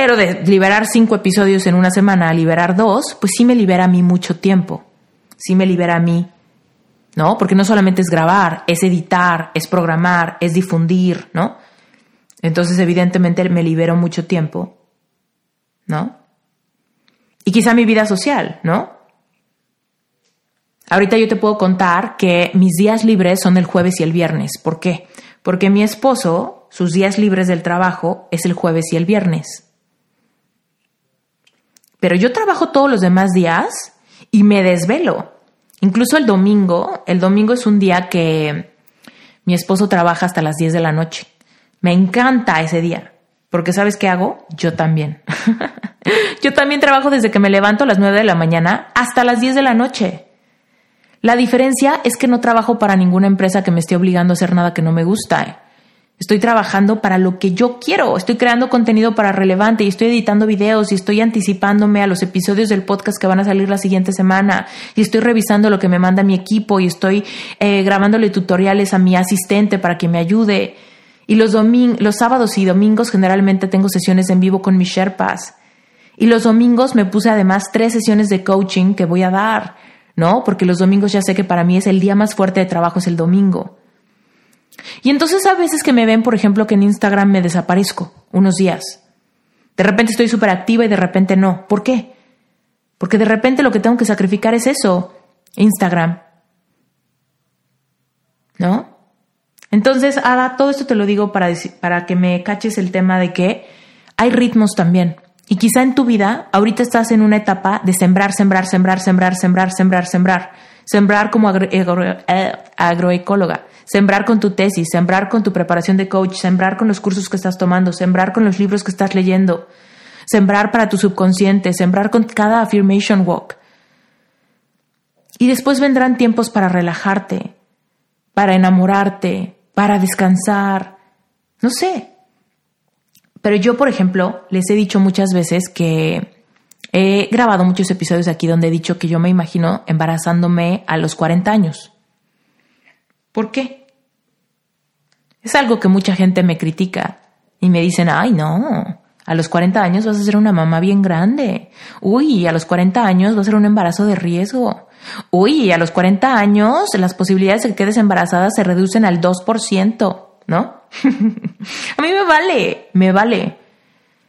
Pero de liberar cinco episodios en una semana a liberar dos, pues sí me libera a mí mucho tiempo. Sí me libera a mí, ¿no? Porque no solamente es grabar, es editar, es programar, es difundir, ¿no? Entonces, evidentemente, me libero mucho tiempo, ¿no? Y quizá mi vida social, ¿no? Ahorita yo te puedo contar que mis días libres son el jueves y el viernes. ¿Por qué? Porque mi esposo, sus días libres del trabajo es el jueves y el viernes. Pero yo trabajo todos los demás días y me desvelo. Incluso el domingo, el domingo es un día que mi esposo trabaja hasta las 10 de la noche. Me encanta ese día, porque ¿sabes qué hago? Yo también. *laughs* Yo también trabajo desde que me levanto a las 9 de la mañana hasta las 10 de la noche. La diferencia es que no trabajo para ninguna empresa que me esté obligando a hacer nada que no me gusta. Estoy trabajando para lo que yo quiero, estoy creando contenido para relevante y estoy editando videos y estoy anticipándome a los episodios del podcast que van a salir la siguiente semana y estoy revisando lo que me manda mi equipo y estoy eh, grabándole tutoriales a mi asistente para que me ayude. Y los, los sábados y domingos generalmente tengo sesiones en vivo con mis Sherpas. Y los domingos me puse además tres sesiones de coaching que voy a dar, ¿no? Porque los domingos ya sé que para mí es el día más fuerte de trabajo, es el domingo. Y entonces a veces que me ven, por ejemplo, que en Instagram me desaparezco unos días. De repente estoy súper activa y de repente no. ¿Por qué? Porque de repente lo que tengo que sacrificar es eso, Instagram. ¿No? Entonces, Ada, todo esto te lo digo para, para que me caches el tema de que hay ritmos también. Y quizá en tu vida, ahorita estás en una etapa de sembrar, sembrar, sembrar, sembrar, sembrar, sembrar, sembrar. Sembrar como eh, agroecóloga. Sembrar con tu tesis, sembrar con tu preparación de coach, sembrar con los cursos que estás tomando, sembrar con los libros que estás leyendo, sembrar para tu subconsciente, sembrar con cada affirmation walk. Y después vendrán tiempos para relajarte, para enamorarte, para descansar, no sé. Pero yo, por ejemplo, les he dicho muchas veces que he grabado muchos episodios aquí donde he dicho que yo me imagino embarazándome a los 40 años. ¿Por qué? Es algo que mucha gente me critica y me dicen, ay no, a los 40 años vas a ser una mamá bien grande. Uy, a los 40 años va a ser un embarazo de riesgo. Uy, a los 40 años las posibilidades de que quedes embarazada se reducen al 2%, ¿no? *laughs* a mí me vale, me vale.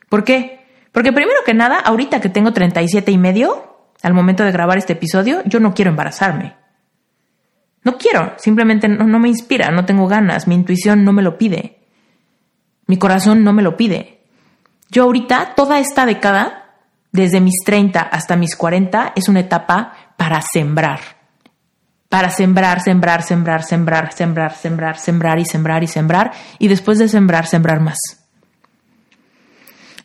¿Por qué? Porque primero que nada, ahorita que tengo 37 y medio, al momento de grabar este episodio, yo no quiero embarazarme. No quiero, simplemente no, me inspira, no tengo ganas, mi intuición no me lo pide. Mi corazón no me lo pide. Yo ahorita, toda esta década, desde mis 30 hasta mis 40, es una etapa para sembrar. Para sembrar, sembrar, sembrar, sembrar, sembrar, sembrar, sembrar y sembrar y sembrar. Y después de sembrar, sembrar más.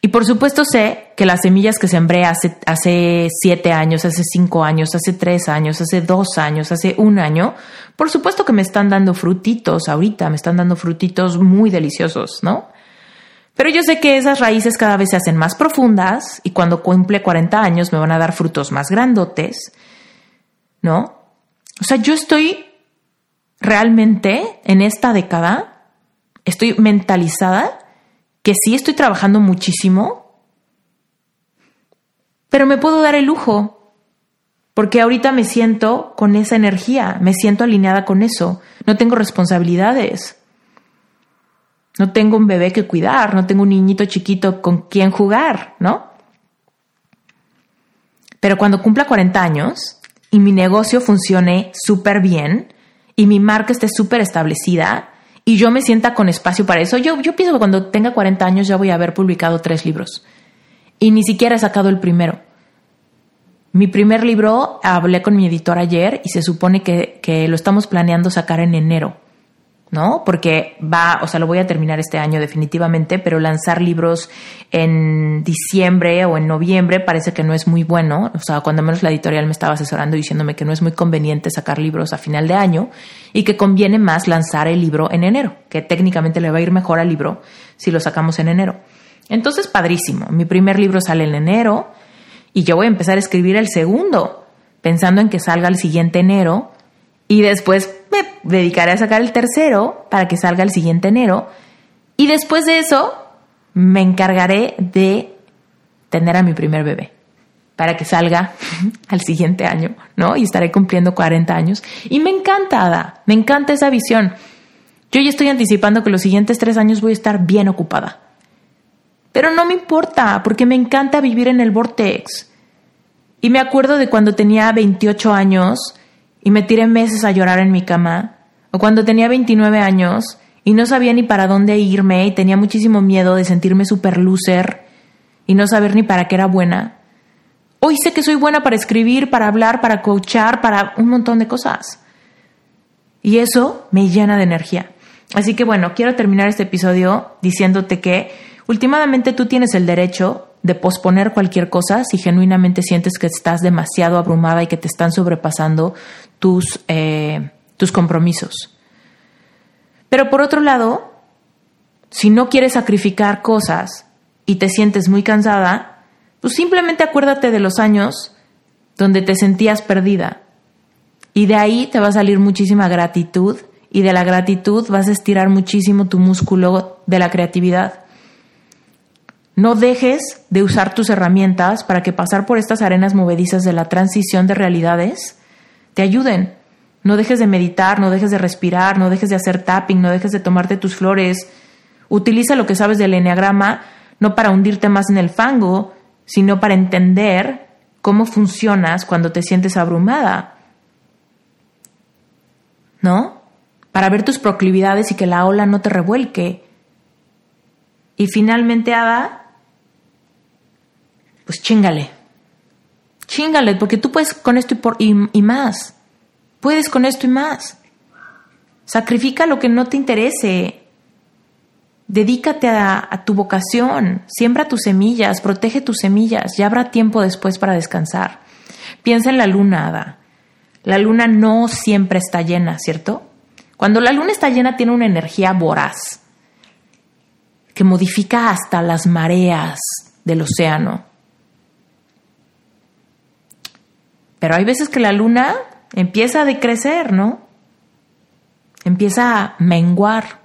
Y por supuesto sé que las semillas que sembré hace, hace siete años, hace cinco años, hace tres años, hace dos años, hace un año, por supuesto que me están dando frutitos ahorita, me están dando frutitos muy deliciosos, ¿no? Pero yo sé que esas raíces cada vez se hacen más profundas y cuando cumple 40 años me van a dar frutos más grandotes, ¿no? O sea, yo estoy realmente en esta década, estoy mentalizada que sí estoy trabajando muchísimo, pero me puedo dar el lujo, porque ahorita me siento con esa energía, me siento alineada con eso, no tengo responsabilidades. No tengo un bebé que cuidar, no tengo un niñito chiquito con quien jugar, ¿no? Pero cuando cumpla 40 años y mi negocio funcione súper bien y mi marca esté súper establecida y yo me sienta con espacio para eso, yo, yo pienso que cuando tenga 40 años ya voy a haber publicado tres libros. Y ni siquiera he sacado el primero. Mi primer libro hablé con mi editor ayer y se supone que, que lo estamos planeando sacar en enero. ¿No? Porque va, o sea, lo voy a terminar este año definitivamente, pero lanzar libros en diciembre o en noviembre parece que no es muy bueno. O sea, cuando menos la editorial me estaba asesorando diciéndome que no es muy conveniente sacar libros a final de año y que conviene más lanzar el libro en enero, que técnicamente le va a ir mejor al libro si lo sacamos en enero. Entonces, padrísimo. Mi primer libro sale en enero y yo voy a empezar a escribir el segundo, pensando en que salga el siguiente enero y después dedicaré a sacar el tercero para que salga el siguiente enero. Y después de eso, me encargaré de tener a mi primer bebé para que salga *laughs* al siguiente año, ¿no? Y estaré cumpliendo 40 años. Y me encanta, Ada, me encanta esa visión. Yo ya estoy anticipando que los siguientes tres años voy a estar bien ocupada. Pero no me importa, porque me encanta vivir en el vortex. Y me acuerdo de cuando tenía 28 años y me tiré meses a llorar en mi cama, cuando tenía 29 años y no sabía ni para dónde irme y tenía muchísimo miedo de sentirme super loser y no saber ni para qué era buena. Hoy sé que soy buena para escribir, para hablar, para coachar, para un montón de cosas. Y eso me llena de energía. Así que bueno, quiero terminar este episodio diciéndote que últimamente tú tienes el derecho de posponer cualquier cosa si genuinamente sientes que estás demasiado abrumada y que te están sobrepasando tus, eh, tus compromisos. Pero por otro lado, si no quieres sacrificar cosas y te sientes muy cansada, pues simplemente acuérdate de los años donde te sentías perdida. Y de ahí te va a salir muchísima gratitud y de la gratitud vas a estirar muchísimo tu músculo de la creatividad. No dejes de usar tus herramientas para que pasar por estas arenas movedizas de la transición de realidades te ayuden. No dejes de meditar, no dejes de respirar, no dejes de hacer tapping, no dejes de tomarte tus flores. Utiliza lo que sabes del enneagrama no para hundirte más en el fango, sino para entender cómo funcionas cuando te sientes abrumada. ¿No? Para ver tus proclividades y que la ola no te revuelque. Y finalmente, Ada, pues chingale. Chingale, porque tú puedes con esto y, por, y, más. Puedes con esto y más. Sacrifica lo que no te interese. Dedícate a, tu vocación, siembra tus semillas, protege tus semillas, ya habrá tiempo después para descansar. Piensa en la luna, Ada. La luna no siempre está llena, ¿cierto? Cuando la luna está llena tiene una energía voraz que modifica hasta las mareas del océano. Pero hay veces que la luna empieza a decrecer, ¿no? Empieza a menguar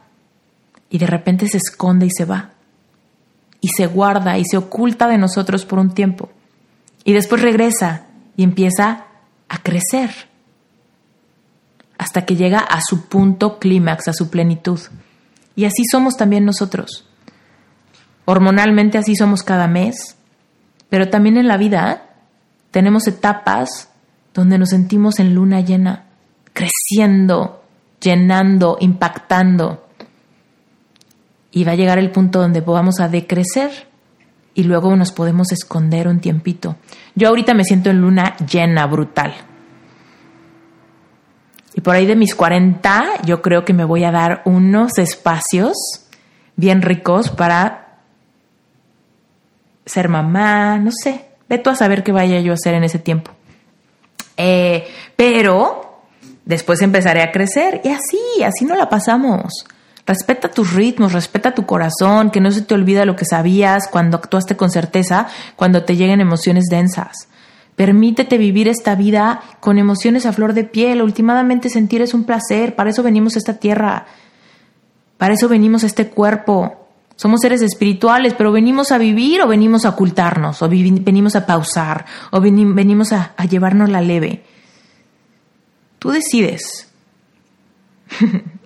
y de repente se esconde y se va. Y se guarda y se oculta de nosotros por un tiempo. Y después regresa y empieza a crecer hasta que llega a su punto clímax, a su plenitud. Y así somos también nosotros. Hormonalmente así somos cada mes, pero también en la vida tenemos etapas donde nos sentimos en luna llena, creciendo, llenando, impactando. Y va a llegar el punto donde vamos a decrecer y luego nos podemos esconder un tiempito. Yo ahorita me siento en luna llena, brutal. Y por ahí de mis 40, yo creo que me voy a dar unos espacios bien ricos para ser mamá, no sé, ve tú a saber qué vaya yo a hacer en ese tiempo. Eh, pero después empezaré a crecer y así, así no la pasamos. Respeta tus ritmos, respeta tu corazón, que no se te olvida lo que sabías cuando actuaste con certeza, cuando te lleguen emociones densas. Permítete vivir esta vida con emociones a flor de piel. Últimamente sentir es un placer. Para eso venimos a esta tierra. Para eso venimos a este cuerpo. Somos seres espirituales, pero venimos a vivir o venimos a ocultarnos, o venimos a pausar, o venimos a, a llevarnos la leve. Tú decides. *laughs*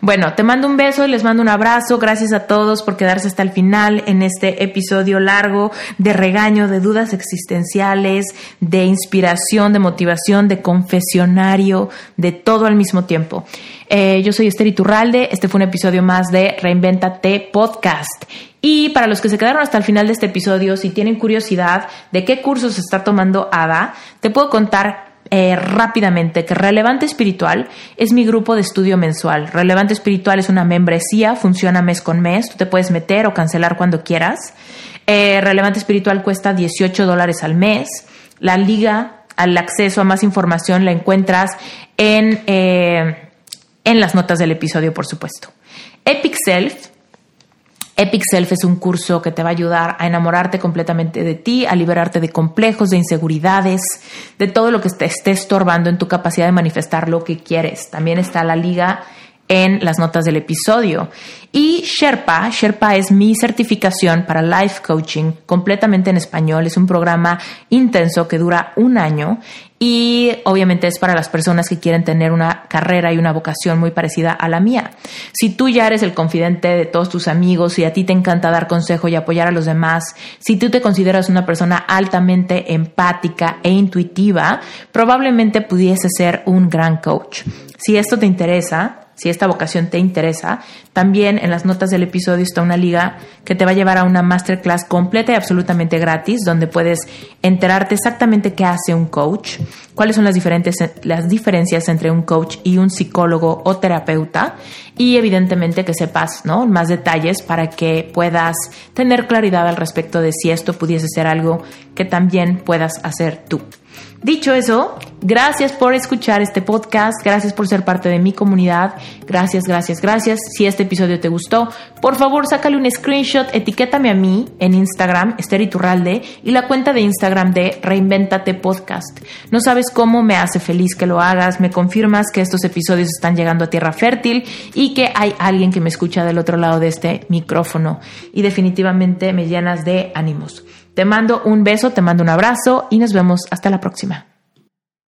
Bueno, te mando un beso y les mando un abrazo. Gracias a todos por quedarse hasta el final en este episodio largo de regaño, de dudas existenciales, de inspiración, de motivación, de confesionario, de todo al mismo tiempo. Eh, yo soy Esther Iturralde. Este fue un episodio más de Reinventate Podcast. Y para los que se quedaron hasta el final de este episodio, si tienen curiosidad de qué cursos está tomando Ada, te puedo contar eh, rápidamente que Relevante Espiritual es mi grupo de estudio mensual. Relevante Espiritual es una membresía, funciona mes con mes, tú te puedes meter o cancelar cuando quieras. Eh, Relevante Espiritual cuesta 18 dólares al mes. La liga al acceso a más información la encuentras en, eh, en las notas del episodio, por supuesto. Epic Self Epic Self es un curso que te va a ayudar a enamorarte completamente de ti, a liberarte de complejos, de inseguridades, de todo lo que te esté estorbando en tu capacidad de manifestar lo que quieres. También está la liga en las notas del episodio. Y Sherpa, Sherpa es mi certificación para life coaching completamente en español. Es un programa intenso que dura un año y obviamente es para las personas que quieren tener una carrera y una vocación muy parecida a la mía. Si tú ya eres el confidente de todos tus amigos y a ti te encanta dar consejo y apoyar a los demás, si tú te consideras una persona altamente empática e intuitiva, probablemente pudiese ser un gran coach. Si esto te interesa, si esta vocación te interesa, también en las notas del episodio está una liga que te va a llevar a una masterclass completa y absolutamente gratis, donde puedes enterarte exactamente qué hace un coach, cuáles son las, diferentes, las diferencias entre un coach y un psicólogo o terapeuta, y evidentemente que sepas ¿no? más detalles para que puedas tener claridad al respecto de si esto pudiese ser algo que también puedas hacer tú. Dicho eso, gracias por escuchar este podcast, gracias por ser parte de mi comunidad, gracias, gracias, gracias. Si este episodio te gustó, por favor sácale un screenshot, etiquétame a mí en Instagram, Esther Iturralde, y la cuenta de Instagram de Reinventate Podcast. No sabes cómo me hace feliz que lo hagas, me confirmas que estos episodios están llegando a tierra fértil y que hay alguien que me escucha del otro lado de este micrófono y definitivamente me llenas de ánimos. Te mando un beso, te mando un abrazo y nos vemos hasta la próxima.